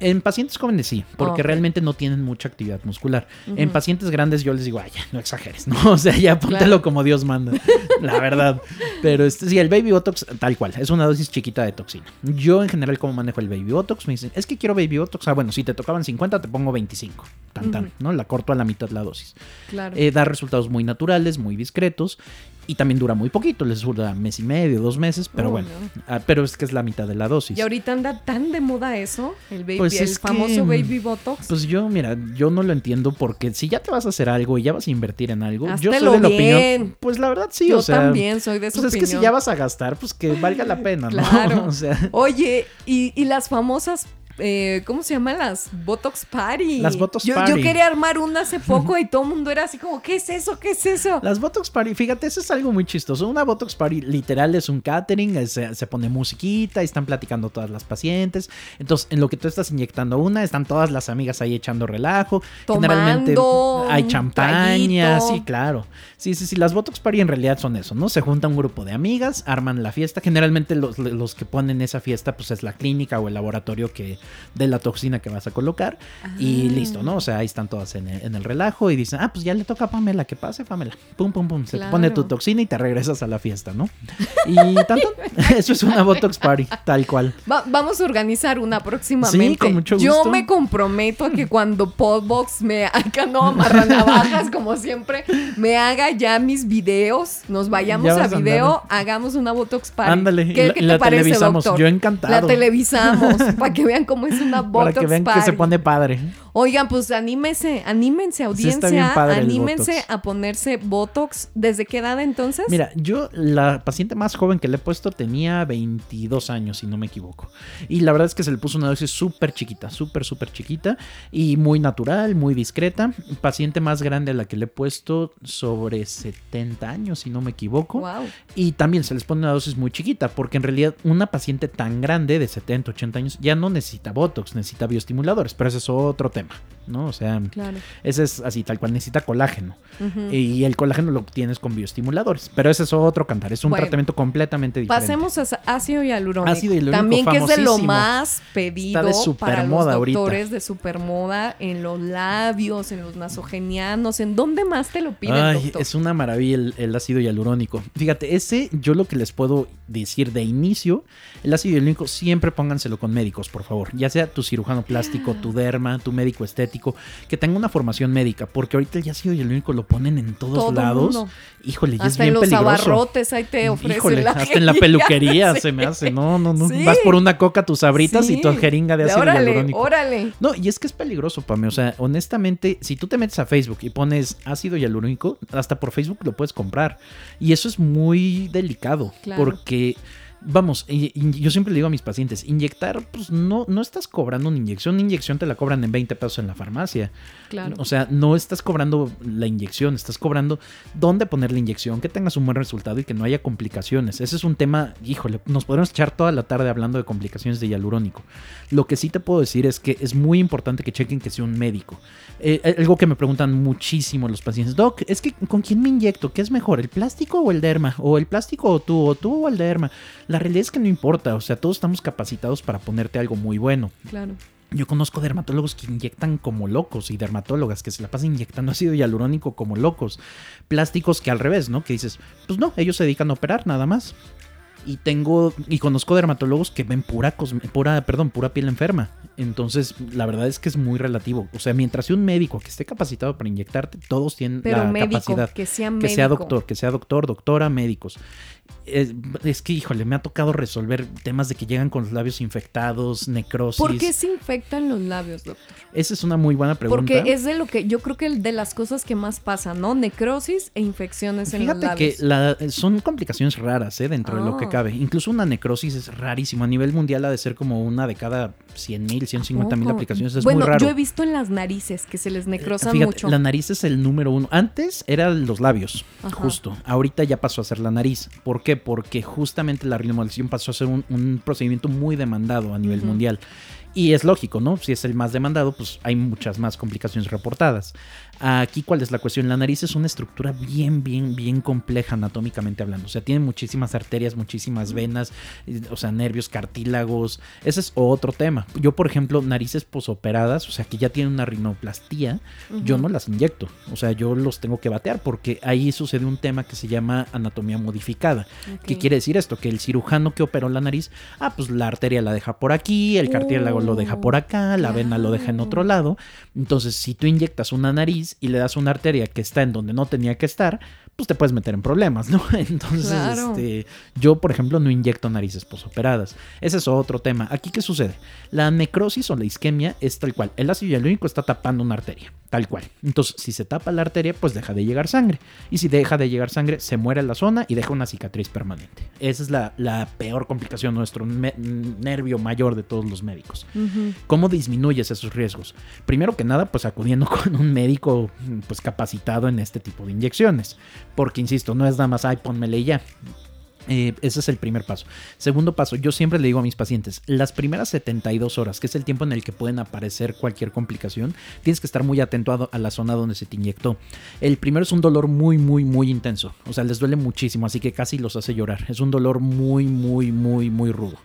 En pacientes jóvenes sí, porque realmente no tienen mucha actividad muscular. En pacientes grandes yo les digo, ay, ya, no exageres, ¿no? O sea, ya póntelo Claro. como Dios manda, la verdad. Pero este, sí, el Baby Botox, tal cual, es una dosis chiquita de toxina. Yo en general, ¿cómo manejo el Baby Botox? Me dicen, es que quiero Baby Botox. Ah, bueno, si te tocaban 50, te pongo 25. Tan, tan. ¿no? La corto a la mitad la dosis. Claro. Eh, da resultados muy naturales, muy discretos. Y también dura muy poquito, les dura mes y medio, dos meses, pero Oh, bueno. no. Ah, pero es que es la mitad de la dosis. Y ahorita anda tan de moda eso, el baby, Pues el que, famoso baby botox. Pues yo, mira, yo no lo entiendo porque si ya te vas a hacer algo y ya vas a invertir en algo, yo soy de la bien. opinión. Pues la verdad sí, Yo o sea. también soy de esa Pues es que si ya vas a gastar, pues que valga la pena, ¿no? Claro. o sea, Oye, y, y las famosas, eh, ¿cómo se llaman? Las Botox Party. Las Botox yo, Party. Yo quería armar una hace poco y todo el mundo era así como, ¿qué es eso? ¿Qué es eso? las Botox Party, fíjate, eso es algo muy chistoso. Una Botox Party literal es un catering, es- se, se pone musiquita, y están platicando todas las pacientes. Entonces, en lo que tú estás inyectando una, están todas las amigas ahí echando relajo. Generalmente Tomando hay un champaña, sí, claro. Sí, sí, sí, las Botox Party en realidad son eso, ¿no? Se junta un grupo de amigas, arman la fiesta. Generalmente los, los que ponen esa fiesta, pues es la clínica o el laboratorio que de la toxina que vas a colocar. Y Ah. listo, ¿no? O sea, ahí están todas en el, en el relajo y dicen, ah, pues ya le toca a Pamela, que pase, Pamela. Pum, pum, pum. Se te pone tu toxina y te regresas a la fiesta, ¿no? Y tanto, eso es una Botox Party, tal cual. Va- vamos a organizar una próximamente. Sí, con mucho Yo gusto. me comprometo a que cuando Podbox me haga, no, amarra navajas, como siempre, me haga ya mis videos, nos vayamos Ya a video, hagamos una Botox Party. Ándale, ¿Qué, la- qué te la parece, televisamos. doctor? Yo encantado. La televisamos, para que vean cómo es una Botox Para que vean Party. que se pone padre. Oigan, pues anímense, anímense, audiencia, anímense a ponerse Botox. ¿Desde qué edad entonces? Mira, yo la paciente más joven que le he puesto tenía 22 años, si no me equivoco. Y la verdad es que se le puso una dosis súper chiquita, súper, súper chiquita y muy natural, muy discreta. Paciente más grande a la que le he puesto sobre 70 años, si no me equivoco. Wow. Y también se les pone una dosis muy chiquita, porque en realidad una paciente tan grande de 70, 80 años ya no necesita Botox, necesita bioestimuladores, pero ese es otro tema, time. ¿No? O sea, Claro. ese es así, tal cual, necesita colágeno. Y el colágeno lo obtienes con bioestimuladores. Pero ese es otro cantar. Es un Bueno, tratamiento completamente diferente. Pasemos a ácido hialurónico. Ácido hialurónico, También que es de lo más pedido Está de para los ahorita. doctores de supermoda en los labios, en los nasogenianos. ¿En dónde más te lo piden, Ay, doctor? es una maravilla el, el ácido hialurónico. Fíjate, ese yo lo que les puedo decir de inicio, el ácido hialurónico siempre pónganselo con médicos, por favor. Ya sea tu cirujano plástico, tu derma, tu médico estético, que tenga una formación médica, porque ahorita el ácido hialurónico lo ponen en todos Todo lados. mundo. Híjole, y es Hasta bien en los peligroso. abarrotes ahí te ofrecen Híjole, la hasta en la peluquería Sí. se me hace. No, no, no. Sí. Vas por una coca, tus sabritas y tu jeringa de ácido Órale, hialurónico. órale. No, y es que es peligroso, Pame. O sea, honestamente, si tú te metes a Facebook y pones ácido hialurónico, hasta por Facebook lo puedes comprar. Y eso es muy delicado. Claro. Porque, vamos, yo siempre le digo a mis pacientes, inyectar, pues no, no estás cobrando una inyección. Una inyección te la cobran en 20 pesos en la farmacia. Claro. O sea, no estás cobrando la inyección, estás cobrando dónde poner la inyección, que tengas un buen resultado y que no haya complicaciones. Ese es un tema, híjole, nos podemos echar toda la tarde hablando de complicaciones de hialurónico. Lo que sí te puedo decir es que es muy importante que chequen que sea un médico. Eh, algo que me preguntan muchísimo los pacientes, Doc, es que ¿con quién me inyecto? ¿Qué es mejor, el plástico o el derma? ¿O el plástico o tú? ¿O tú o el derma? La realidad es que no importa, o sea, todos estamos capacitados para ponerte algo muy bueno. Claro. Yo conozco dermatólogos que inyectan como locos y dermatólogas que se la pasan inyectando ácido hialurónico como locos. Plásticos que al revés, ¿no? Que dices, pues no, ellos se dedican a operar nada más. Y tengo y conozco dermatólogos que ven pura pura, perdón, pura piel enferma. Entonces, la verdad es que es muy relativo. O sea, mientras sea un médico que esté capacitado para inyectarte, todos tienen Pero la médico, capacidad. que sea Que médico. sea doctor, que sea doctor, doctora, médicos. Es, es que, híjole, me ha tocado resolver temas de que llegan con los labios infectados, necrosis. ¿Por qué se infectan los labios, doctor? Esa es una muy buena pregunta. Porque es de lo que yo creo que de las cosas que más pasan, ¿no? Necrosis e infecciones en los Fíjate que labios. la- son complicaciones raras, ¿eh? Dentro de lo que Ah. cabe. Incluso una necrosis es rarísimo. A nivel mundial ha de ser como una de cada 100 mil, 150 mil aplicaciones. Es bueno, muy raro. yo he visto en las narices que se les necrosan Fíjate, mucho. la nariz es el número uno. Antes eran los labios, Ajá. justo. Ahorita ya pasó a ser la nariz. ¿Por qué? Porque justamente la remodelación pasó a ser un, un procedimiento muy demandado a nivel mundial. Y es lógico, ¿no? Si es el más demandado, pues hay muchas más complicaciones reportadas. Aquí, ¿cuál es la cuestión? La nariz es una estructura bien, bien, bien compleja anatómicamente hablando. O sea, tiene muchísimas arterias, muchísimas venas, o sea, nervios, cartílagos. Ese es otro tema. Yo, por ejemplo, narices posoperadas, o sea, que ya tienen una rinoplastía, yo no las inyecto. O sea, yo los tengo que batear porque ahí sucede un tema que se llama anatomía modificada. ¿Qué quiere decir esto? Que el cirujano que operó la nariz, ah, pues la arteria la deja por aquí, el cartílago lo deja por acá, la vena lo deja en otro lado. Entonces, si tú inyectas una nariz y le das una arteria que está en donde no tenía que estar, pues te puedes meter en problemas, ¿no? Entonces, Claro. este, yo, por ejemplo, no inyecto narices posoperadas. Ese es otro tema. Aquí, ¿qué sucede? La necrosis o la isquemia es tal cual. El ácido hialurónico está tapando una arteria, tal cual. Entonces, si se tapa la arteria, pues deja de llegar sangre. Y si deja de llegar sangre, se muere la zona y deja una cicatriz permanente. Esa es la, la peor complicación, nuestro nervio mayor de todos los médicos. ¿Cómo disminuyes esos riesgos? Primero que nada, pues acudiendo con un médico pues capacitado en este tipo de inyecciones. Porque, insisto, no es nada más, ay, pónmele y ya. Eh, ese es el primer paso. Segundo paso, yo siempre le digo a mis pacientes, las primeras 72 horas, que es el tiempo en el que pueden aparecer cualquier complicación, tienes que estar muy atento a, a la zona donde se te inyectó. El primero es un dolor muy, muy, muy intenso. O sea, les duele muchísimo, así que casi los hace llorar. Es un dolor muy, muy, muy, muy rudo.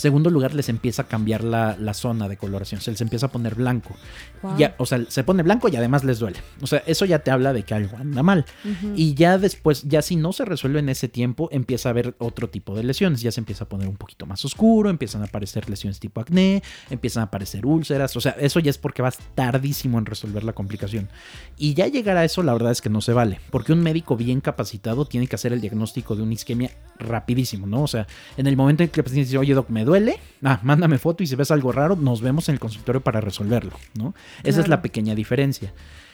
Segundo lugar, les empieza a cambiar la, la zona de coloración, se les empieza a poner blanco. Wow. Ya, o sea, se pone blanco y además les duele. O sea, eso ya te habla de que algo anda mal. Ujú. Y ya después, ya si no se resuelve en ese tiempo, empieza a haber otro tipo de lesiones. Ya se empieza a poner un poquito más oscuro, empiezan a aparecer lesiones tipo acné, empiezan a aparecer úlceras. O sea, eso ya es porque vas tardísimo en resolver la complicación. Y ya llegar a eso, la verdad es que no se vale. Porque un médico bien capacitado tiene que hacer el diagnóstico de una isquemia rapidísimo, ¿no? O sea, en el momento en que el paciente dice, oye, doc, me duele, ah, mándame foto y si ves algo raro, nos vemos en el consultorio para resolverlo, ¿no? Esa es la pequeña diferencia.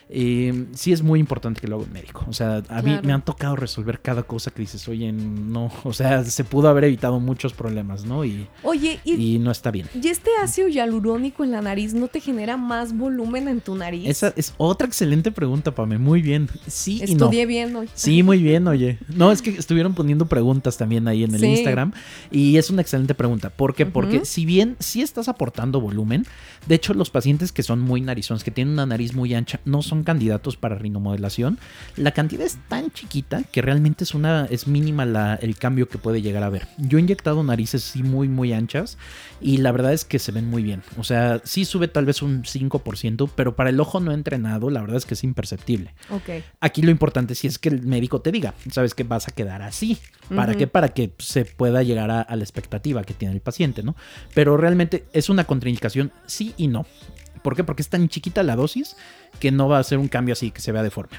Eh, sí es muy importante que lo haga un médico. O sea, a mí Claro. me han tocado resolver cada cosa que dices, oye, no, o sea, se pudo haber evitado muchos problemas, ¿no? Y, Oye, ¿y, y no está bien. y este ácido hialurónico en la nariz no te genera más volumen en tu nariz? Esa es otra excelente pregunta, Pame. Muy bien. Sí y no. Estudié bien hoy. Sí, muy bien, oye. No, es que estuvieron poniendo preguntas también ahí en el Sí. Instagram y es una excelente pregunta. ¿Por qué? Porque si bien sí estás aportando volumen, de hecho los pacientes que son muy narizones, que tienen una nariz muy ancha, no son candidatos para rinomodelación. La cantidad es tan chiquita que realmente es una es mínima la- el cambio que puede llegar a haber. Yo he inyectado narices sí muy muy anchas y la verdad es que se ven muy bien. O sea, sí sube tal vez un 5%, pero para el ojo no entrenado, la verdad es que es imperceptible. Ok. Aquí lo importante sí es que el médico te diga, sabes que vas a quedar así. ¿Para Ujú. qué? Para que se pueda llegar a, a la expectativa que tiene el paciente, ¿no? Pero realmente es una contraindicación sí y no. ¿Por qué? Porque es tan chiquita la dosis que no va a ser un cambio así que se vea deforme.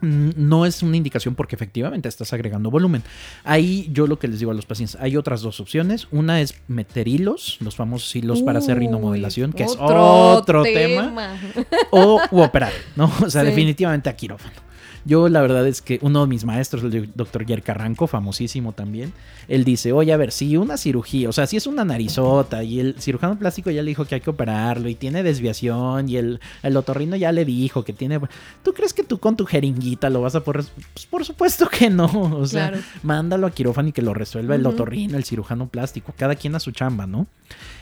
Mm, No es una indicación porque efectivamente estás agregando volumen. Ahí yo lo que les digo a los pacientes, hay otras dos opciones. Una es meter hilos, los famosos hilos para hacer rinomodelación, que es otro tema o u operar, ¿no? O sea, Sí. definitivamente a quirófano. Yo la verdad es que uno de mis maestros, el doctor Jer Carranco, famosísimo también, él dice, oye, a ver, si una cirugía, o sea, si es una narizota y el cirujano plástico ya le dijo que hay que operarlo y tiene desviación y el, el otorrino ya le dijo que tiene... ¿Tú crees que tú con tu jeringuita lo vas a poder... Pues por supuesto que no, o sea, Claro. mándalo a quirófano y que lo resuelva el otorrino, el cirujano plástico, cada quien a su chamba, ¿no?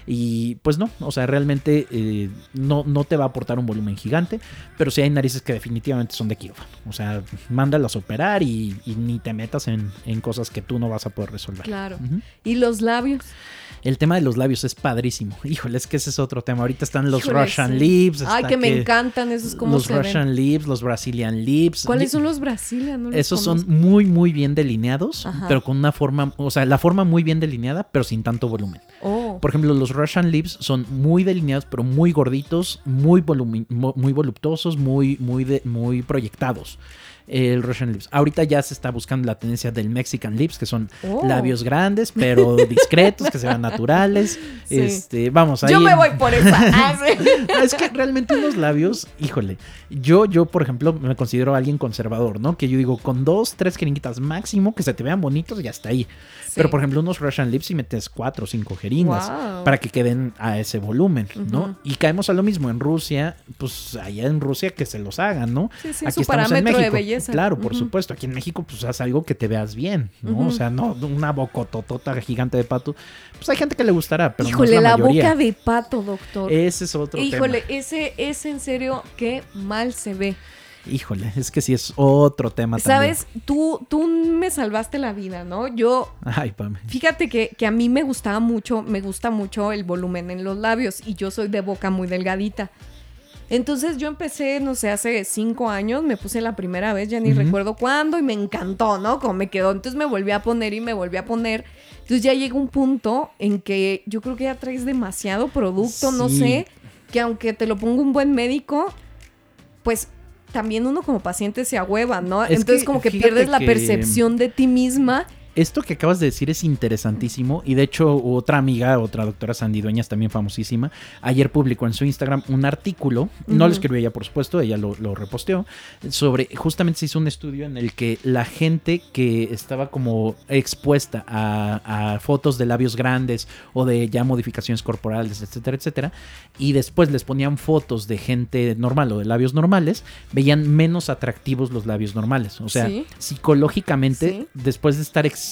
Y pues no, o sea, realmente eh, no, no te va a aportar un volumen gigante, pero sí hay narices que definitivamente son de quirófano. O sea, mándalas a operar y, y ni te metas en, en cosas que tú no vas a poder resolver. Claro. ¿Y los labios? El tema de los labios es padrísimo. Híjole, es que ese es otro tema. Ahorita están los Híjole, Russian sí. lips. Ay, que me encantan esos como Los se ven. Russian lips, los Brazilian lips. ¿Cuáles son los brasileños? No los Esos son muy, muy bien delineados, Ajá. pero con una forma, o sea, la forma muy bien delineada, pero sin tanto volumen. Oh. Por ejemplo, los Russian lips son muy delineados, pero muy gorditos, muy, muy voluptuosos, muy, muy, de- muy proyectados. El Russian Lips. Ahorita ya se está buscando la tendencia del Mexican Lips, que son Oh. labios grandes, pero discretos, que se vean naturales. Sí. Este, vamos, ahí. Yo me voy por esa. Ah, sí. No, es que realmente unos labios, híjole, yo, yo, por ejemplo, me considero alguien conservador, ¿no? Que yo digo, con dos, tres jeringuitas máximo, que se te vean bonitos y hasta ahí. Pero, por ejemplo, unos Russian Lips y metes cuatro o cinco jeringas Wow. para que queden a ese volumen, ¿no? Y caemos a lo mismo en Rusia, pues allá en Rusia que se los hagan, ¿no? Sí, sí, Aquí su estamos en parámetro de México. Belleza. Claro, por Ujú. supuesto. Aquí en México, pues haz algo que te veas bien, ¿no? Ujú. O sea, no una bocototota gigante de pato. Pues hay gente que le gustará, pero Híjole, no es la, la, mayoría. boca de pato, doctor. Ese es otro Híjole, tema. ese es en serio qué mal se ve. Híjole, es que sí es otro tema también. Sabes, tú, tú me salvaste la vida, ¿no? Yo, Ay, Pame. fíjate que, que a mí me gustaba mucho, me gusta mucho el volumen en los labios y yo soy de boca muy delgadita. Entonces yo empecé, no sé, hace cinco años, me puse la primera vez, ya ni recuerdo cuándo, y me encantó, ¿no? Como me quedó. Entonces me volví a poner y me volví a poner. Entonces ya llega un punto en que yo creo que ya traes demasiado producto, no sé, que aunque te lo ponga un buen médico, pues también uno como paciente se ahueva, ¿no? Es Entonces que como que pierdes la percepción de ti misma. Esto que acabas de decir es interesantísimo y de hecho otra amiga, otra doctora Sandy Dueñas, también famosísima, ayer publicó en su Instagram un artículo, no lo escribió ella por supuesto, ella lo, lo reposteó, sobre, justamente se hizo un estudio en el que la gente que estaba como expuesta a, a fotos de labios grandes o de ya modificaciones corporales, etcétera, etcétera, y después les ponían fotos de gente normal o de labios normales, veían menos atractivos los labios normales, o sea, Sí. psicológicamente, Sí. después de estar expuestos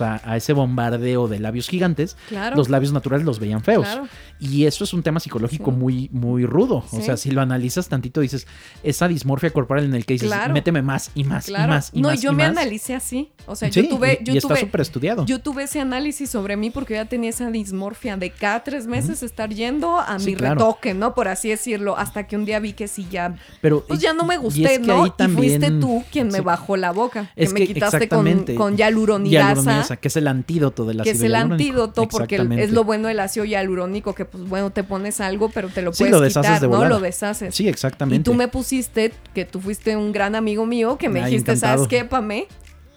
a, a ese bombardeo de labios gigantes, Claro. los labios naturales los veían feos. Claro. Y eso es un tema psicológico Sí. muy, muy rudo. O sea, si lo analizas tantito, dices, esa dismorfia corporal en el que dices, Claro. méteme más y más y más y no, más. yo y me más". analicé así. O sea, Sí, yo tuve, y- yo y está súper estudiado. yo tuve ese análisis sobre mí porque ya tenía esa dismorfia de cada tres meses estar yendo a mi retoque, ¿no? Por así decirlo, hasta que un día vi que sí ya, Pero, pues ya no me y gusté, es que ¿no? Y fuiste tú quien me bajó la boca, Es que me que quitaste con, con hialuronidasa. Hialuronidasa, que es el antídoto del que ácido es el antídoto porque es lo bueno del ácido hialurónico que pues bueno te pones algo pero te lo Sí, puedes lo deshaces quitar de no lo deshaces Sí, y exactamente. tú me pusiste que tú fuiste un gran amigo mío que me Ay, dijiste encantado. sabes qué Pame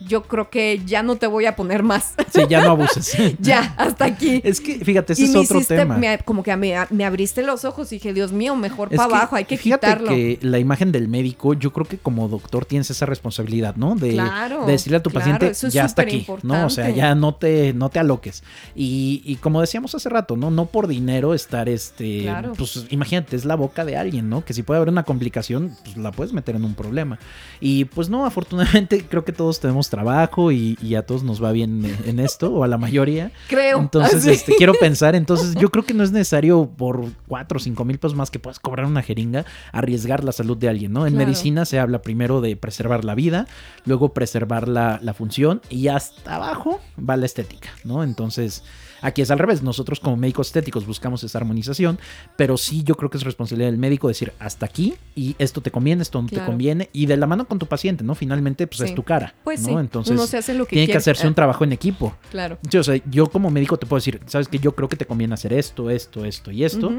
yo creo que ya no te voy a poner más Sí, ya no abuses. ya hasta aquí Es que, fíjate, ese y es me otro hiciste, tema. me- como que me, me abriste los ojos y dije, Dios mío, mejor para abajo, hay que fíjate quitarlo. que la imagen del médico, yo creo que como doctor tienes esa responsabilidad, ¿no? De, Claro, de decirle a tu claro, paciente, es ya hasta aquí, ¿no? O sea, ya no te, no te aloques. Y, y como decíamos hace rato, ¿no? No por dinero estar, este, Claro. pues imagínate, es la boca de alguien, ¿no? Que si puede haber una complicación, pues la puedes meter en un problema. Y pues no, afortunadamente creo que todos tenemos trabajo y, y a todos nos va bien en- esto, o a la mayoría. Creo. Entonces, así. este, quiero pensar, entonces yo creo que no es necesario por 4 o 5 mil pesos más que puedas cobrar una jeringa, arriesgar la salud de alguien, ¿no? En Claro. medicina se habla primero de preservar la vida, luego preservar la, la función y hasta abajo va la estética, ¿no? Entonces, aquí es al revés, nosotros como médicos estéticos buscamos esa armonización, pero sí yo creo que es responsabilidad del médico decir hasta aquí y esto te conviene, esto no te conviene y de la mano con tu paciente, ¿no? Finalmente, pues Sí. es tu cara, Pues ¿no? sí, Entonces, uno se hace lo que tiene que hacerse un trabajo en equipo. Claro. Sí, o sea, yo como médico te puedo decir, sabes que yo creo que te conviene hacer esto, esto, esto y esto,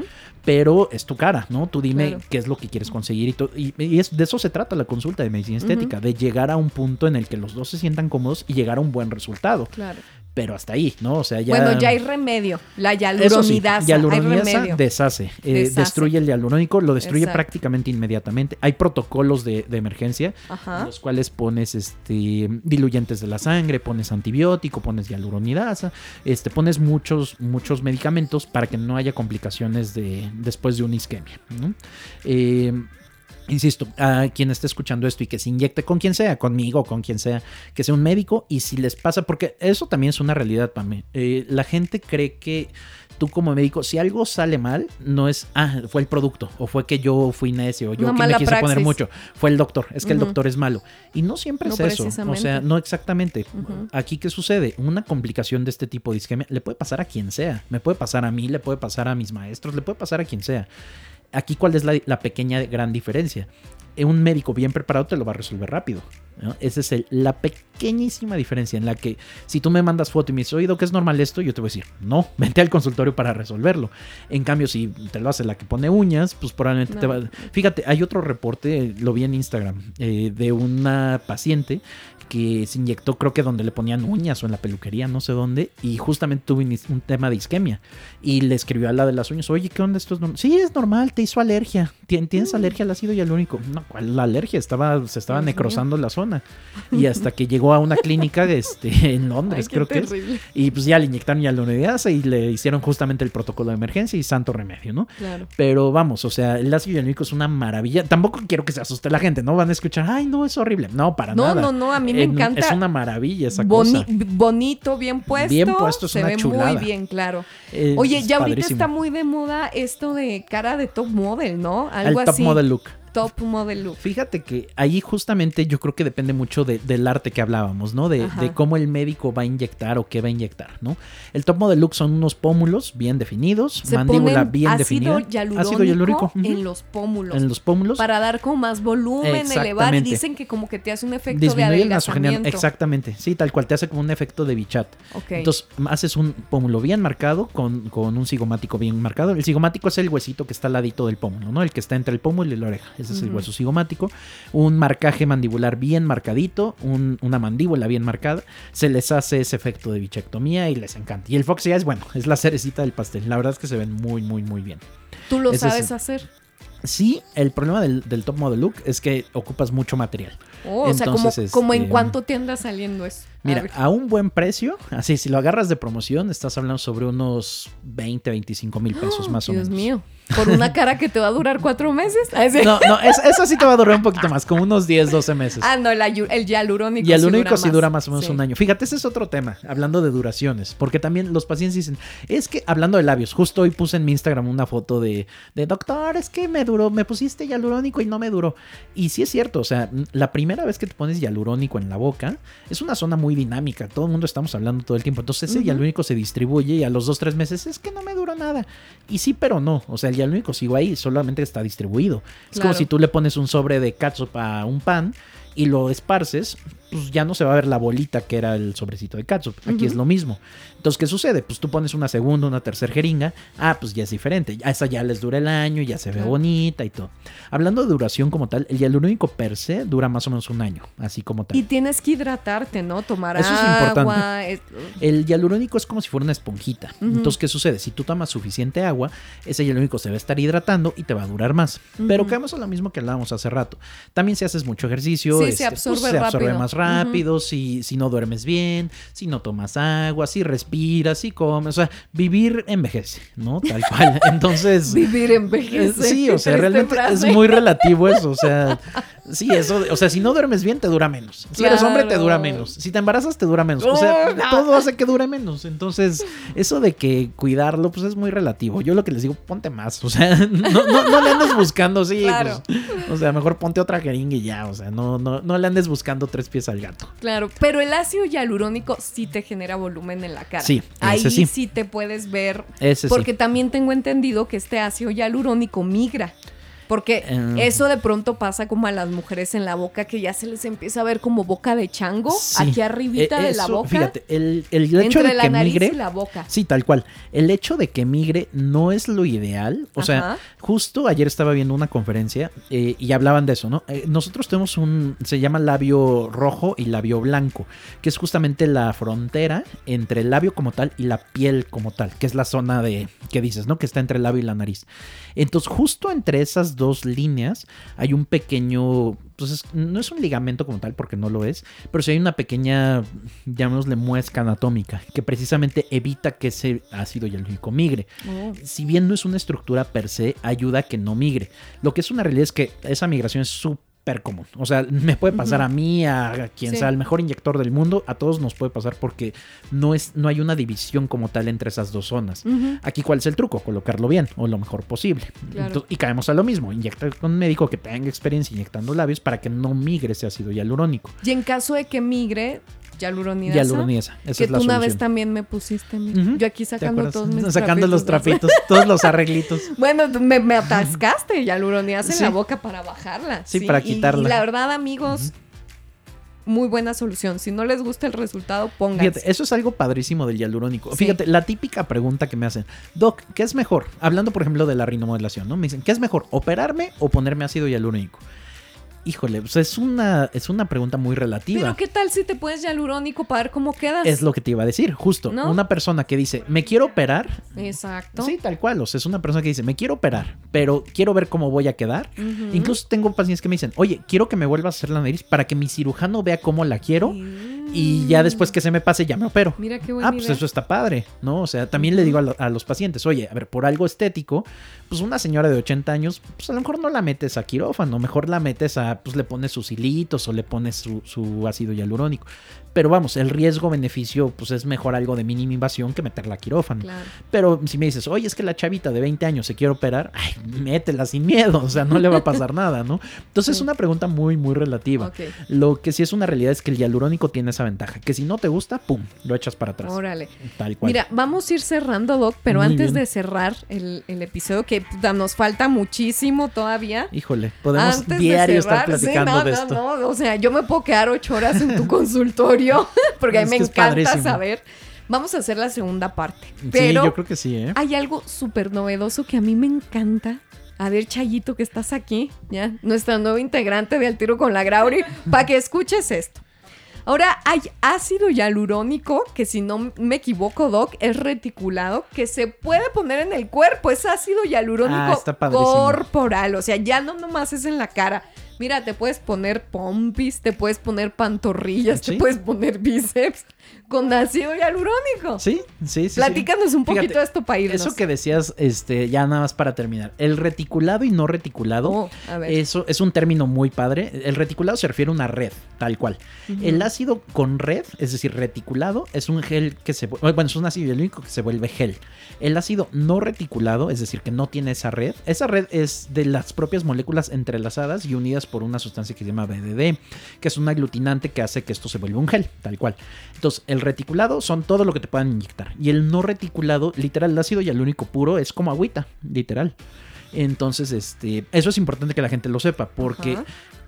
pero es tu cara, ¿no? Tú dime Claro. qué es lo que quieres conseguir y, to- y, y es, de eso se trata la consulta de medicina estética, de llegar a un punto en el que los dos se sientan cómodos y llegar a un buen resultado, Claro. Pero hasta ahí, ¿no? O sea, ya... Bueno, ya hay remedio. La Eso sí, hialuronidasa. hialuronidasa deshace, eh, Deshace. destruye el hialurónico, lo destruye Exacto. prácticamente inmediatamente. Hay protocolos de, de emergencia en los cuales pones este diluyentes de la sangre, pones antibiótico, pones hialuronidasa, este pones muchos muchos medicamentos para que no haya complicaciones de después de una isquemia, ¿no? Eh, Insisto, a quien esté escuchando esto y que se inyecte con quien sea, conmigo, con quien sea, que sea un médico y si les pasa, porque eso también es una realidad para mí. la gente cree que tú como médico, si algo sale mal, no es, ah, fue el producto, o fue que yo fui necio, o yo que me quise poner mucho, fue el doctor, es que el doctor es malo. Y no siempre No es eso. O sea, no exactamente. Aquí, ¿qué sucede? Una complicación de este tipo de isquemia le puede pasar a quien sea. Me puede pasar a mí, le puede pasar a mis maestros, le puede pasar a quien sea. Aquí, ¿cuál es la, pequeña gran diferencia? Eh, Un médico bien preparado te lo va a resolver rápido. ¿no? Esa es el- la pequeñísima diferencia en la que si tú me mandas foto y me dices, oído que es normal esto, yo te voy a decir, no, vente al consultorio para resolverlo. En cambio, si te lo hace la que pone uñas, pues probablemente te va... Fíjate, hay otro reporte, lo vi en Instagram, eh, de una paciente que se inyectó, creo que donde le ponían uñas o en la peluquería, no sé dónde, y justamente tuvo un tema de isquemia. Y le escribió a la de las uñas, oye, ¿qué onda esto es normal? Sí, es normal, te hizo alergia. ¿Tienes mm. alergia al ácido hialurónico? No, ¿cuál la alergia? Estaba, se estaba necrosando la zona. Y hasta que llegó a una clínica este, en Londres, creo que es. Y pues ya le inyectaron hialuronidasa y le hicieron justamente el protocolo de emergencia y santo remedio, ¿no? Claro. Pero vamos, o sea, el ácido hialurónico es una maravilla. Tampoco quiero que se asuste la gente, ¿no? Van a escuchar, ay, no, es horrible. No, para nada. No, no, no, a mí me encanta. Es una maravilla esa cosa. Bonito, bien puesto. Bien puesto, es se ve muy bien, claro. Oye, ya ahorita está muy de moda esto de cara de top model, ¿no? Algo el top model look top model look. Fíjate que ahí justamente yo creo que depende mucho del arte que hablábamos, ¿no? De, cómo el médico va a inyectar o qué va a inyectar, ¿no? El top model look son unos pómulos bien definidos, mandíbula bien ácido definida. ácido hialurónico en los pómulos. En los pómulos. Para dar como más volumen, elevar. Y dicen que como que te hace un efecto de adelgazamiento. Exactamente. Sí, tal cual. Te hace como un efecto de bichat. Entonces haces un pómulo bien marcado con, con un cigomático bien marcado. El cigomático es el huesito que está al ladito del pómulo, ¿no? El que está entre el pómulo y la oreja ese es el hueso cigomático, un marcaje mandibular bien marcadito, una mandíbula bien marcada, se les hace ese efecto de bichectomía y les encanta. Y el Fox ya es bueno, es la cerecita del pastel. La verdad es que se ven muy, muy, muy bien. ¿Tú lo sabes hacer? Sí, el problema del, top model look es que ocupas mucho material. Oh, o sea, como, en este, cuánto te anda saliendo eso. Mira, a, un buen precio, así, si lo agarras de promoción, estás hablando sobre unos 20, 25 mil pesos más o menos. Dios mío. ¿Por una cara que te va a durar cuatro meses? No, no, eso, sí te va a durar un poquito más, como unos 10, 12 meses. Ah, no, el hialurónico. Y el único sí dura más o menos un año. Fíjate, ese es otro tema, hablando de duraciones, porque también los pacientes dicen, es que hablando de labios, justo hoy puse en mi Instagram una foto de, de doctor, es que me duró, me pusiste hialurónico y no me duró. Y sí es cierto, o sea, la primera vez que te pones hialurónico en la boca, es una zona muy dinámica todo el mundo estamos hablando todo el tiempo. Entonces ese hialurónico se distribuye y a los dos, tres meses es que no me duró nada. Y sí, pero no. O sea, el hialurónico sigo ahí, solamente está distribuido. Es como si tú le pones un sobre de catsup a un pan y lo esparces, pues ya no se va a ver la bolita que era el sobrecito de catsup. Aquí es lo mismo. Entonces, ¿qué sucede? Pues tú pones una segunda, una tercera jeringa. Ah, pues ya es diferente. A esa ya les dura el año, ya se ve bonita y todo. Hablando de duración como tal, el hialurónico per se dura más o menos un año, así como tal. Y tienes que hidratarte, ¿no? Tomar Eso es importante. El hialurónico es como si fuera una esponjita. Entonces, ¿qué sucede? Si tú tomas suficiente agua, ese hialurónico se va a estar hidratando y te va a durar más. Pero caemos a lo mismo que hablábamos hace rato. También si haces mucho ejercicio, se, este, pues, se absorbe más rápido, si, si no duermes bien, si no tomas agua, si respiras, y comes, o sea, vivir envejece, ¿no? Tal cual. Entonces... vivir envejece. Sí, o sea, realmente es muy relativo eso, o sea, Sí, eso, o sea, si no duermes bien, te dura menos. Si eres hombre, te dura menos. Si te embarazas, te dura menos. O sea, todo hace que dure menos. Entonces, eso de que cuidarlo, pues es muy relativo. Yo lo que les digo, ponte más. O sea, no, le andes buscando, sí. Pues, o sea, mejor ponte otra jeringa y ya. O sea, no, no, no le andes buscando tres pies al gato. Claro, pero el ácido hialurónico sí te genera volumen en la cara. Sí, Ahí sí. sí te puedes ver. Ese porque también tengo entendido que este ácido hialurónico migra. Porque em. eso de pronto pasa como a las mujeres en la boca que ya se les empieza a ver como boca de chango aquí arribita de la boca. Fíjate, el, hecho de la que nariz migre. Y la boca. Sí, tal cual. El hecho de que migre no es lo ideal. O sea, justo ayer estaba viendo una conferencia eh, y hablaban de eso, ¿no? Eh, nosotros tenemos un. Se llama labio rojo y labio blanco, que es justamente la frontera entre el labio como tal y la piel como tal, que es la zona de. que dices, ¿no? Que está entre el labio y la nariz. Entonces, justo entre esas dos líneas hay un pequeño, pues no es un ligamento como tal porque no lo es, pero sí hay una pequeña, llamémosle muesca anatómica que precisamente evita que ese ácido hialurónico migre. Oh. Si bien no es una estructura per se, ayuda a que no migre. Lo que es una realidad es que esa migración es súper común. O sea, me puede pasar a mí, a quien sea el mejor inyector del mundo, a todos nos puede pasar porque no, es, no hay una división como tal entre esas dos zonas. Aquí, ¿cuál es el truco? Colocarlo bien o lo mejor posible. y caemos a lo mismo, inyectar con un médico que tenga experiencia inyectando labios para que no migre ese ácido hialurónico. Y en caso de que migre, Yaluronidasa. Yaluronidasa. Esa que es la tú una vez también me pusiste. Yo aquí sacando todos mis Sacando los trapitos, todos los arreglitos. bueno, me, me atascaste yaluronidasa en la boca para bajarla. Sí, para quitarla. Y, la verdad, amigos, muy buena solución. Si no les gusta el resultado, pónganse. Fíjate, eso es algo padrísimo del hialurónico. Sí. Fíjate, la típica pregunta que me hacen, Doc, ¿qué es mejor? Hablando, por ejemplo, de la rinomodelación, ¿no? Me dicen, ¿qué es mejor? ¿Operarme o ponerme ácido hialurónico? Híjole, pues es una, es una pregunta muy relativa. Pero ¿qué tal si te pones hialurónico para ver cómo quedas? Es lo que te iba a decir, justo. ¿No? Una persona que dice, me quiero operar. Exacto. Sí, tal cual. O sea, es una persona que dice, me quiero operar, pero quiero ver cómo voy a quedar. Incluso tengo pacientes que me dicen, oye, quiero que me vuelvas a hacer la nariz para que mi cirujano vea cómo la quiero y ya después que se me pase ya me opero. Mira qué buena Ah, pues idea. eso está padre, ¿no? O sea, también le digo a, lo- a los pacientes, oye, a ver, por algo estético, pues una señora de 80 años, pues a lo mejor no la metes a quirófano, mejor la metes a, pues le pones sus hilitos o le pones su, su ácido hialurónico. Pero vamos, el riesgo-beneficio, pues es mejor algo de mínima invasión que meterla a quirófano. Claro. Pero si me dices, oye, es que la chavita de 20 años se quiere operar, ay, métela sin miedo, o sea, no le va a pasar nada, ¿no? Entonces es una pregunta muy, muy relativa. Lo que sí es una realidad es que el hialurónico tiene esa ventaja, que si no te gusta, pum, lo echas para atrás. Órale. Tal cual. Mira, vamos a ir cerrando, Doc, pero Muy antes bien. de cerrar el, el episodio, que nos falta muchísimo todavía. Híjole, podemos Antes de diario estar sí, platicando no, de no, esto. no, o sea, yo me puedo quedar ocho horas en tu consultorio porque a mí me encanta padrísimo. saber. Vamos a hacer la segunda parte. Sí, yo creo que sí, ¿eh? hay algo súper novedoso que a mí me encanta. A ver, Chayito, que estás aquí, ya, nuestra nueva integrante de Al Tiro con la Grauri, para que escuches esto. Ahora hay ácido hialurónico, que si no me equivoco, Doc, es reticulado, que se puede poner en el cuerpo. Es ácido hialurónico Ah, corporal. O sea, ya no nomás es en la cara. Mira, te puedes poner pompis, te puedes poner pantorrillas, Sí. te puedes poner bíceps con ácido hialurónico. Sí, sí, sí. Platícanos un poquito Fíjate, de esto para irnos. Eso que decías, este, ya nada más para terminar. El reticulado y no reticulado. Oh. Eso es un término muy padre. El reticulado se refiere a una red, tal cual. El ácido con red, es decir, reticulado, es un gel que se bueno, es un ácido hialurónico que se vuelve gel. El ácido no reticulado, es decir, que no tiene esa red, esa red es de las propias moléculas entrelazadas y unidas por una sustancia que se llama BDD, que es un aglutinante que hace que esto se vuelva un gel, tal cual. Entonces, el reticulado son todo lo que te puedan inyectar y el no reticulado, literal, el ácido hialurónico puro es como agüita, literal. Entonces, este, eso es importante que la gente lo sepa, porque.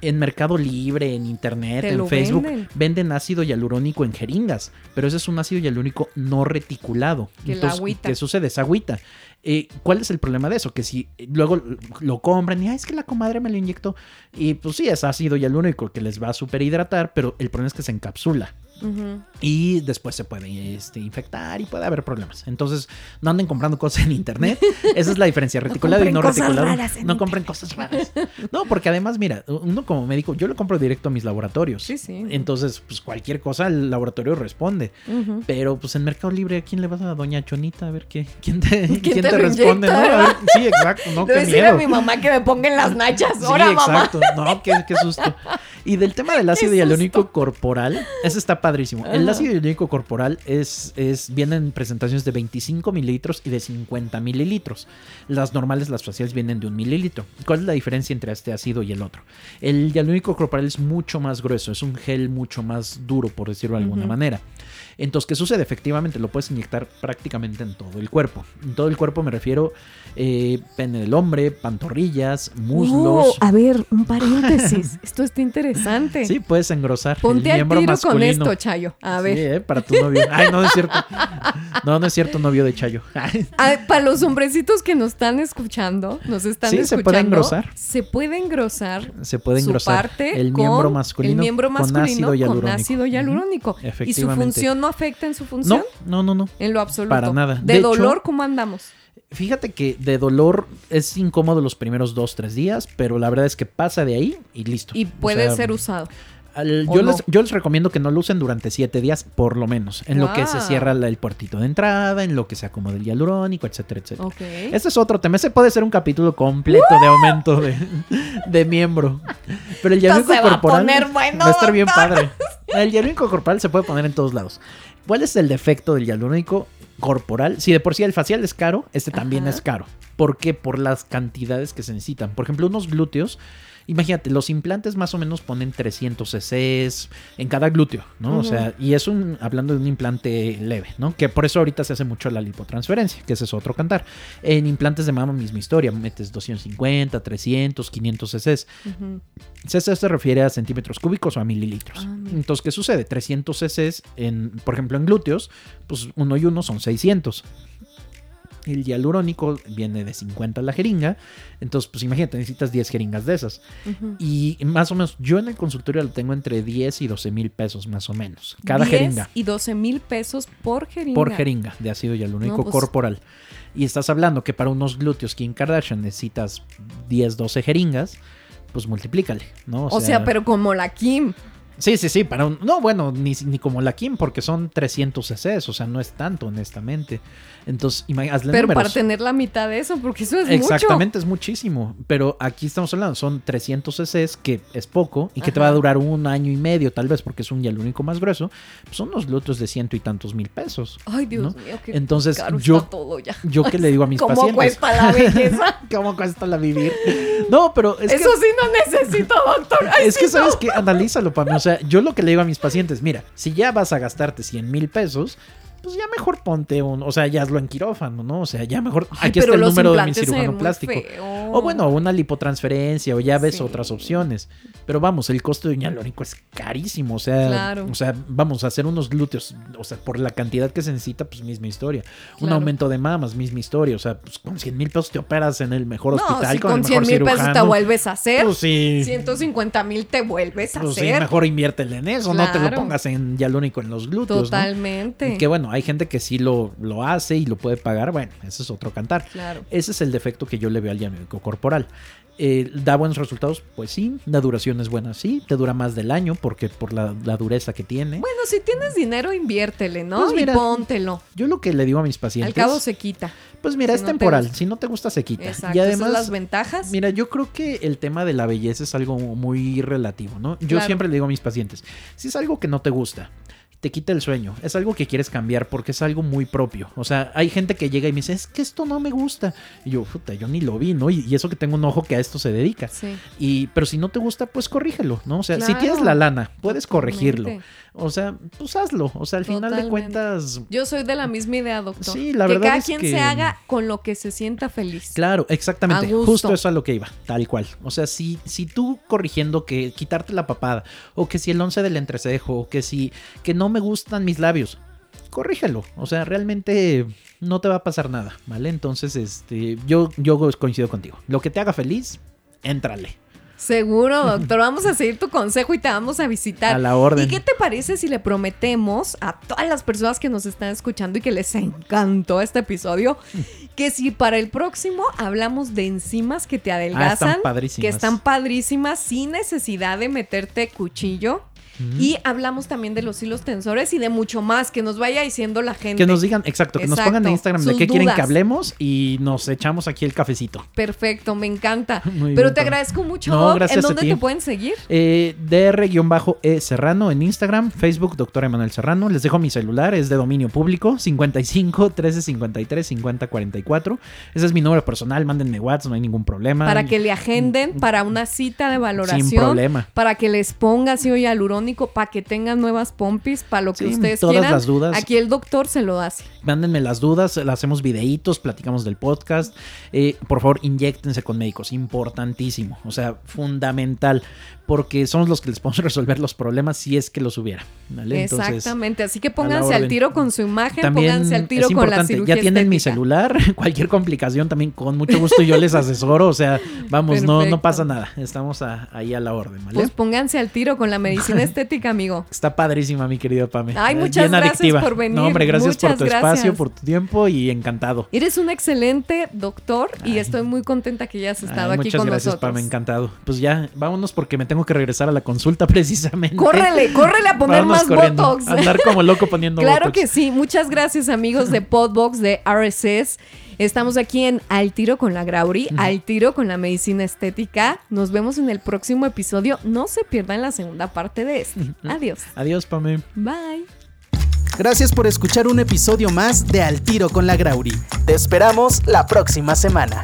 En Mercado Libre, en Internet, Te en Facebook, venden. venden. ácido hialurónico en jeringas, pero ese es un ácido hialurónico no reticulado. Que la agüita. ¿Qué sucede? Es agüita. Eh, ¿Cuál es el problema de eso? Que si luego lo compran y "Ay, es que la comadre me lo inyectó, y pues sí, es ácido hialurónico que les va a superhidratar, pero el problema es que se encapsula Ujú. y después se puede este, infectar y puede haber problemas. Entonces, no anden comprando cosas en internet. Esa es la diferencia, reticulado y no reticulado. No compren cosas raras. No, porque además, mira, uno como médico, yo lo compro directo a mis laboratorios. Sí, sí. Entonces, pues cualquier cosa el laboratorio responde. Ujú. Pero pues en Mercado Libre, ¿a quién le vas a Doña Chonita? A ver qué, quién te, quién te responde, inyecta, ¿no? A ver, sí, exacto, no, qué decir miedo. a mi mamá que me ponga en las nachas. Sí, Ahora, mamá. exacto. No, qué, qué susto. Y del tema del ácido hialurónico corporal, ese está padrísimo. El ácido hialurónico corporal es, es, viene en presentaciones de 25 mililitros y de 50 mililitros. Las normales, las faciales, vienen de un mililitro. ¿Cuál es la diferencia entre este ácido y el otro? El hialurónico corporal es mucho más grueso, es un gel mucho más duro, por decirlo de alguna manera. Entonces, ¿qué sucede? Efectivamente, lo puedes inyectar prácticamente en todo el cuerpo. En todo el cuerpo me refiero eh, pene del hombre, pantorrillas, muslos. Oh, a ver, un paréntesis. Esto está interesante. Sí, puedes engrosar Ponte el al miembro tiro masculino. con esto, Chayo. A ver. Sí, eh, para tu novio. Ay, no, no es cierto. No, no es cierto, novio de Chayo. Ah, para los hombrecitos que nos están escuchando, nos están Sí, se escuchando. puede engrosar. Se puede engrosar. Se puede su engrosar parte el con miembro masculino, el miembro masculino con ácido hialurónico. con ácido hialurónico. Ujú, ¿Y su efectivamente. función no afecta en su función? No, no, no, no. En lo absoluto. Para nada. De, De hecho- dolor, ¿cómo andamos? Fíjate que de dolor es incómodo los primeros dos, tres días, pero la verdad es que pasa de ahí y listo. Y O puede sea, ser usado. Al- ¿o yo, no? les, yo les recomiendo que no lo usen durante siete días, por lo menos. En lo que se Wow. cierra el puertito de entrada, en lo que se acomoda el hialurónico, etcétera, etcétera. Ok. Ese es otro tema. Ese puede ser un capítulo completo de aumento de, de miembro. Pero el hialurónico se va a corporal bueno, va a estar bien padre. El hialurónico corporal se puede poner en todos lados. ¿Cuál es el defecto del hialurónico corporal? Si de por sí el facial es caro, este también Ajá. es caro. ¿Por qué? Por las cantidades que se necesitan. Por ejemplo, unos glúteos Imagínate, los implantes más o menos ponen 300 cc's en cada glúteo, ¿no? O sea, y es un, hablando de un implante leve, ¿no? Que por eso ahorita se hace mucho la lipotransferencia, que ese es otro cantar. En implantes de mama, misma historia, metes 250, 300, 500 cc's. cc se refiere a centímetros cúbicos o a mililitros. Ah, Entonces, ¿qué sucede? 300 cc's, en, por ejemplo, en glúteos, pues uno y uno son 600. El hialurónico viene de 50 la jeringa. Entonces, pues imagínate, necesitas 10 jeringas de esas. Y más o menos, yo en el consultorio lo tengo entre 10 y 12 mil pesos, más o menos. Cada 10 jeringa. y 12 mil pesos por jeringa. Por jeringa de ácido hialurónico No, pues- corporal. Y estás hablando que para unos glúteos Kim Kardashian necesitas 10, 12 jeringas, pues multiplícale, ¿no? O sea, pero como la Kim. Sí, sí, sí, para un... No, bueno, ni, ni como la Kim, porque son 300 cc's, o sea, no es tanto, honestamente. Entonces, ima- hazle Pero números. para tener la mitad de eso, porque eso es Exactamente, es muchísimo. Pero aquí estamos hablando, son 300 cc's, que es poco, y que te va a durar un año y medio, tal vez, porque es un hialurónico más grueso. pues son unos glúteos de ciento y tantos mil pesos. Ay, Dios ¿no? mío, qué Entonces, caro yo- está todo ya. Yo que le digo a mis ¿Cómo pacientes. cuesta la belleza? ¿Cómo cuesta la vivir? No, pero es eso que... sí no necesito, doctor. Ay, Es que sabes no. que analízalo para mí. Sea, yo lo que le digo a mis pacientes, mira, si ya vas a gastarte 100 mil pesos, pues ya mejor ponte un, o sea, ya hazlo en quirófano, ¿no? O sea, ya mejor, Ay, aquí está el número de mi cirujano plástico. feo. O bueno, una lipotransferencia, o ya ves Sí. otras opciones. Pero vamos, el costo de un hialurónico es carísimo. O sea, Claro. o sea, vamos a hacer unos glúteos, o sea, por la cantidad que se necesita, pues misma historia. Un aumento de mamas, misma historia. O sea, pues con 100 mil pesos te operas en el mejor No, hospital, si con, con el 100 mejor mil pesos te vuelves a hacer. Pues sí. 150 mil te vuelves a Pues sí, hacer. mejor inviértele en eso, no te lo pongas en hialurónico en los glúteos, ¿no? Totalmente. Que bueno, hay gente que sí lo, lo hace y lo puede pagar, bueno, ese es otro cantar. Claro. Ese es el defecto que yo le veo al hialurónico corporal. Eh, ¿Da buenos resultados? Pues sí. La duración es buena, sí. Te dura más del año porque por la, la dureza que tiene. Bueno, si tienes dinero, inviértele, ¿no? Pues mira, y póntelo. Yo lo que le digo a mis pacientes... Al cabo se quita. Pues mira, si es no temporal. Si no te gusta, se quita. Exacto. y Esas además, son las ventajas. Mira, yo creo que el tema de la belleza es algo muy relativo, ¿no? Yo Claro. siempre le digo a mis pacientes, si es algo que no te gusta, te quita el sueño, es algo que quieres cambiar porque es algo muy propio. O sea, hay gente que llega y me dice, es que esto no me gusta. Y yo, puta, yo ni lo vi, ¿no? Y, y eso que tengo un ojo que a esto se dedica. Sí. Y, pero si no te gusta, pues corrígelo, ¿no? O sea, si tienes la lana, puedes corregirlo. O sea, pues hazlo. O sea, al final de cuentas, Yo soy de la misma idea, doctor. Sí, la que verdad cada es quien que- se haga con lo que se sienta feliz. Claro, exactamente. Justo eso a lo que iba, tal cual. O sea, si, si tú corrigiendo que quitarte la papada, o que si el once del entrecejo, o que si que no me gustan mis labios, corrígelo. O sea, realmente no te va a pasar nada, ¿vale? Entonces, este, yo, yo coincido contigo. Lo que te haga feliz, éntrale. Seguro, doctor. Vamos a seguir tu consejo y te vamos a visitar. A la orden. ¿Y qué te parece si le prometemos a todas las personas que nos están escuchando y que les encantó este episodio que si para el próximo hablamos de enzimas que te adelgazan, Ah, están padrísimas. que están padrísimas sin necesidad de meterte cuchillo? Y hablamos también de los hilos tensores y de mucho más que nos vaya diciendo la gente. Que nos digan, exacto, que nos pongan en Instagram de qué quieren que hablemos y nos echamos aquí el cafecito. Perfecto, me encanta. Muy Pero bien, te agradezco mucho. No, ¿En dónde te pueden seguir? Eh, DR-E Serrano en Instagram, Facebook, doctor Emanuel Serrano. Les dejo mi celular, es de dominio público, 55 13 53 50 44. Ese es mi número personal, mándenme WhatsApp, no hay ningún problema. Para que le agenden para una cita de valoración. Sin problema. Para que les ponga ácido hialurónico, para que tengan nuevas pompis, para lo que Sí, ustedes todas quieran. las dudas. Aquí el doctor se lo hace. Mándenme las dudas, hacemos videitos, platicamos del podcast. Eh, por favor, inyectense con médicos, importantísimo, o sea, fundamental, porque somos los que les podemos resolver los problemas si es que los hubiera. ¿vale? Entonces, Exactamente. Así que pónganse al tiro con su imagen, También pónganse al tiro es con la cirugía ya tienen mi celular, cualquier complicación también con mucho gusto yo les asesoro, o sea, vamos, no, no pasa nada, estamos a- ahí a la orden, ¿vale? Pues pónganse al tiro con la medicina estética, amigo. Está padrísima, mi querido Pame. Ay, Eh, muchas bien gracias adictiva. por venir, No, hombre, gracias por muchas tu espacio, gracias. por tu tiempo y encantado. Eres un excelente doctor y estoy muy contenta que hayas estado Ay, aquí muchas con gracias, nosotros. Pame, encantado. Pues ya, vámonos porque me tengo que regresar a la consulta precisamente. Córrele, córrele a poner más corriendo. botox. Andar como loco poniendo Claro botox. que sí. Muchas gracias, amigos de Podbox de RSS. Estamos aquí en Al Tiro con la Grauri, Al Tiro con la Medicina Estética. Nos vemos en el próximo episodio. No se pierdan la segunda parte de este. Adiós. Adiós, Pame. Bye. Gracias por escuchar un episodio más de Al Tiro con la Grauri. Te esperamos la próxima semana.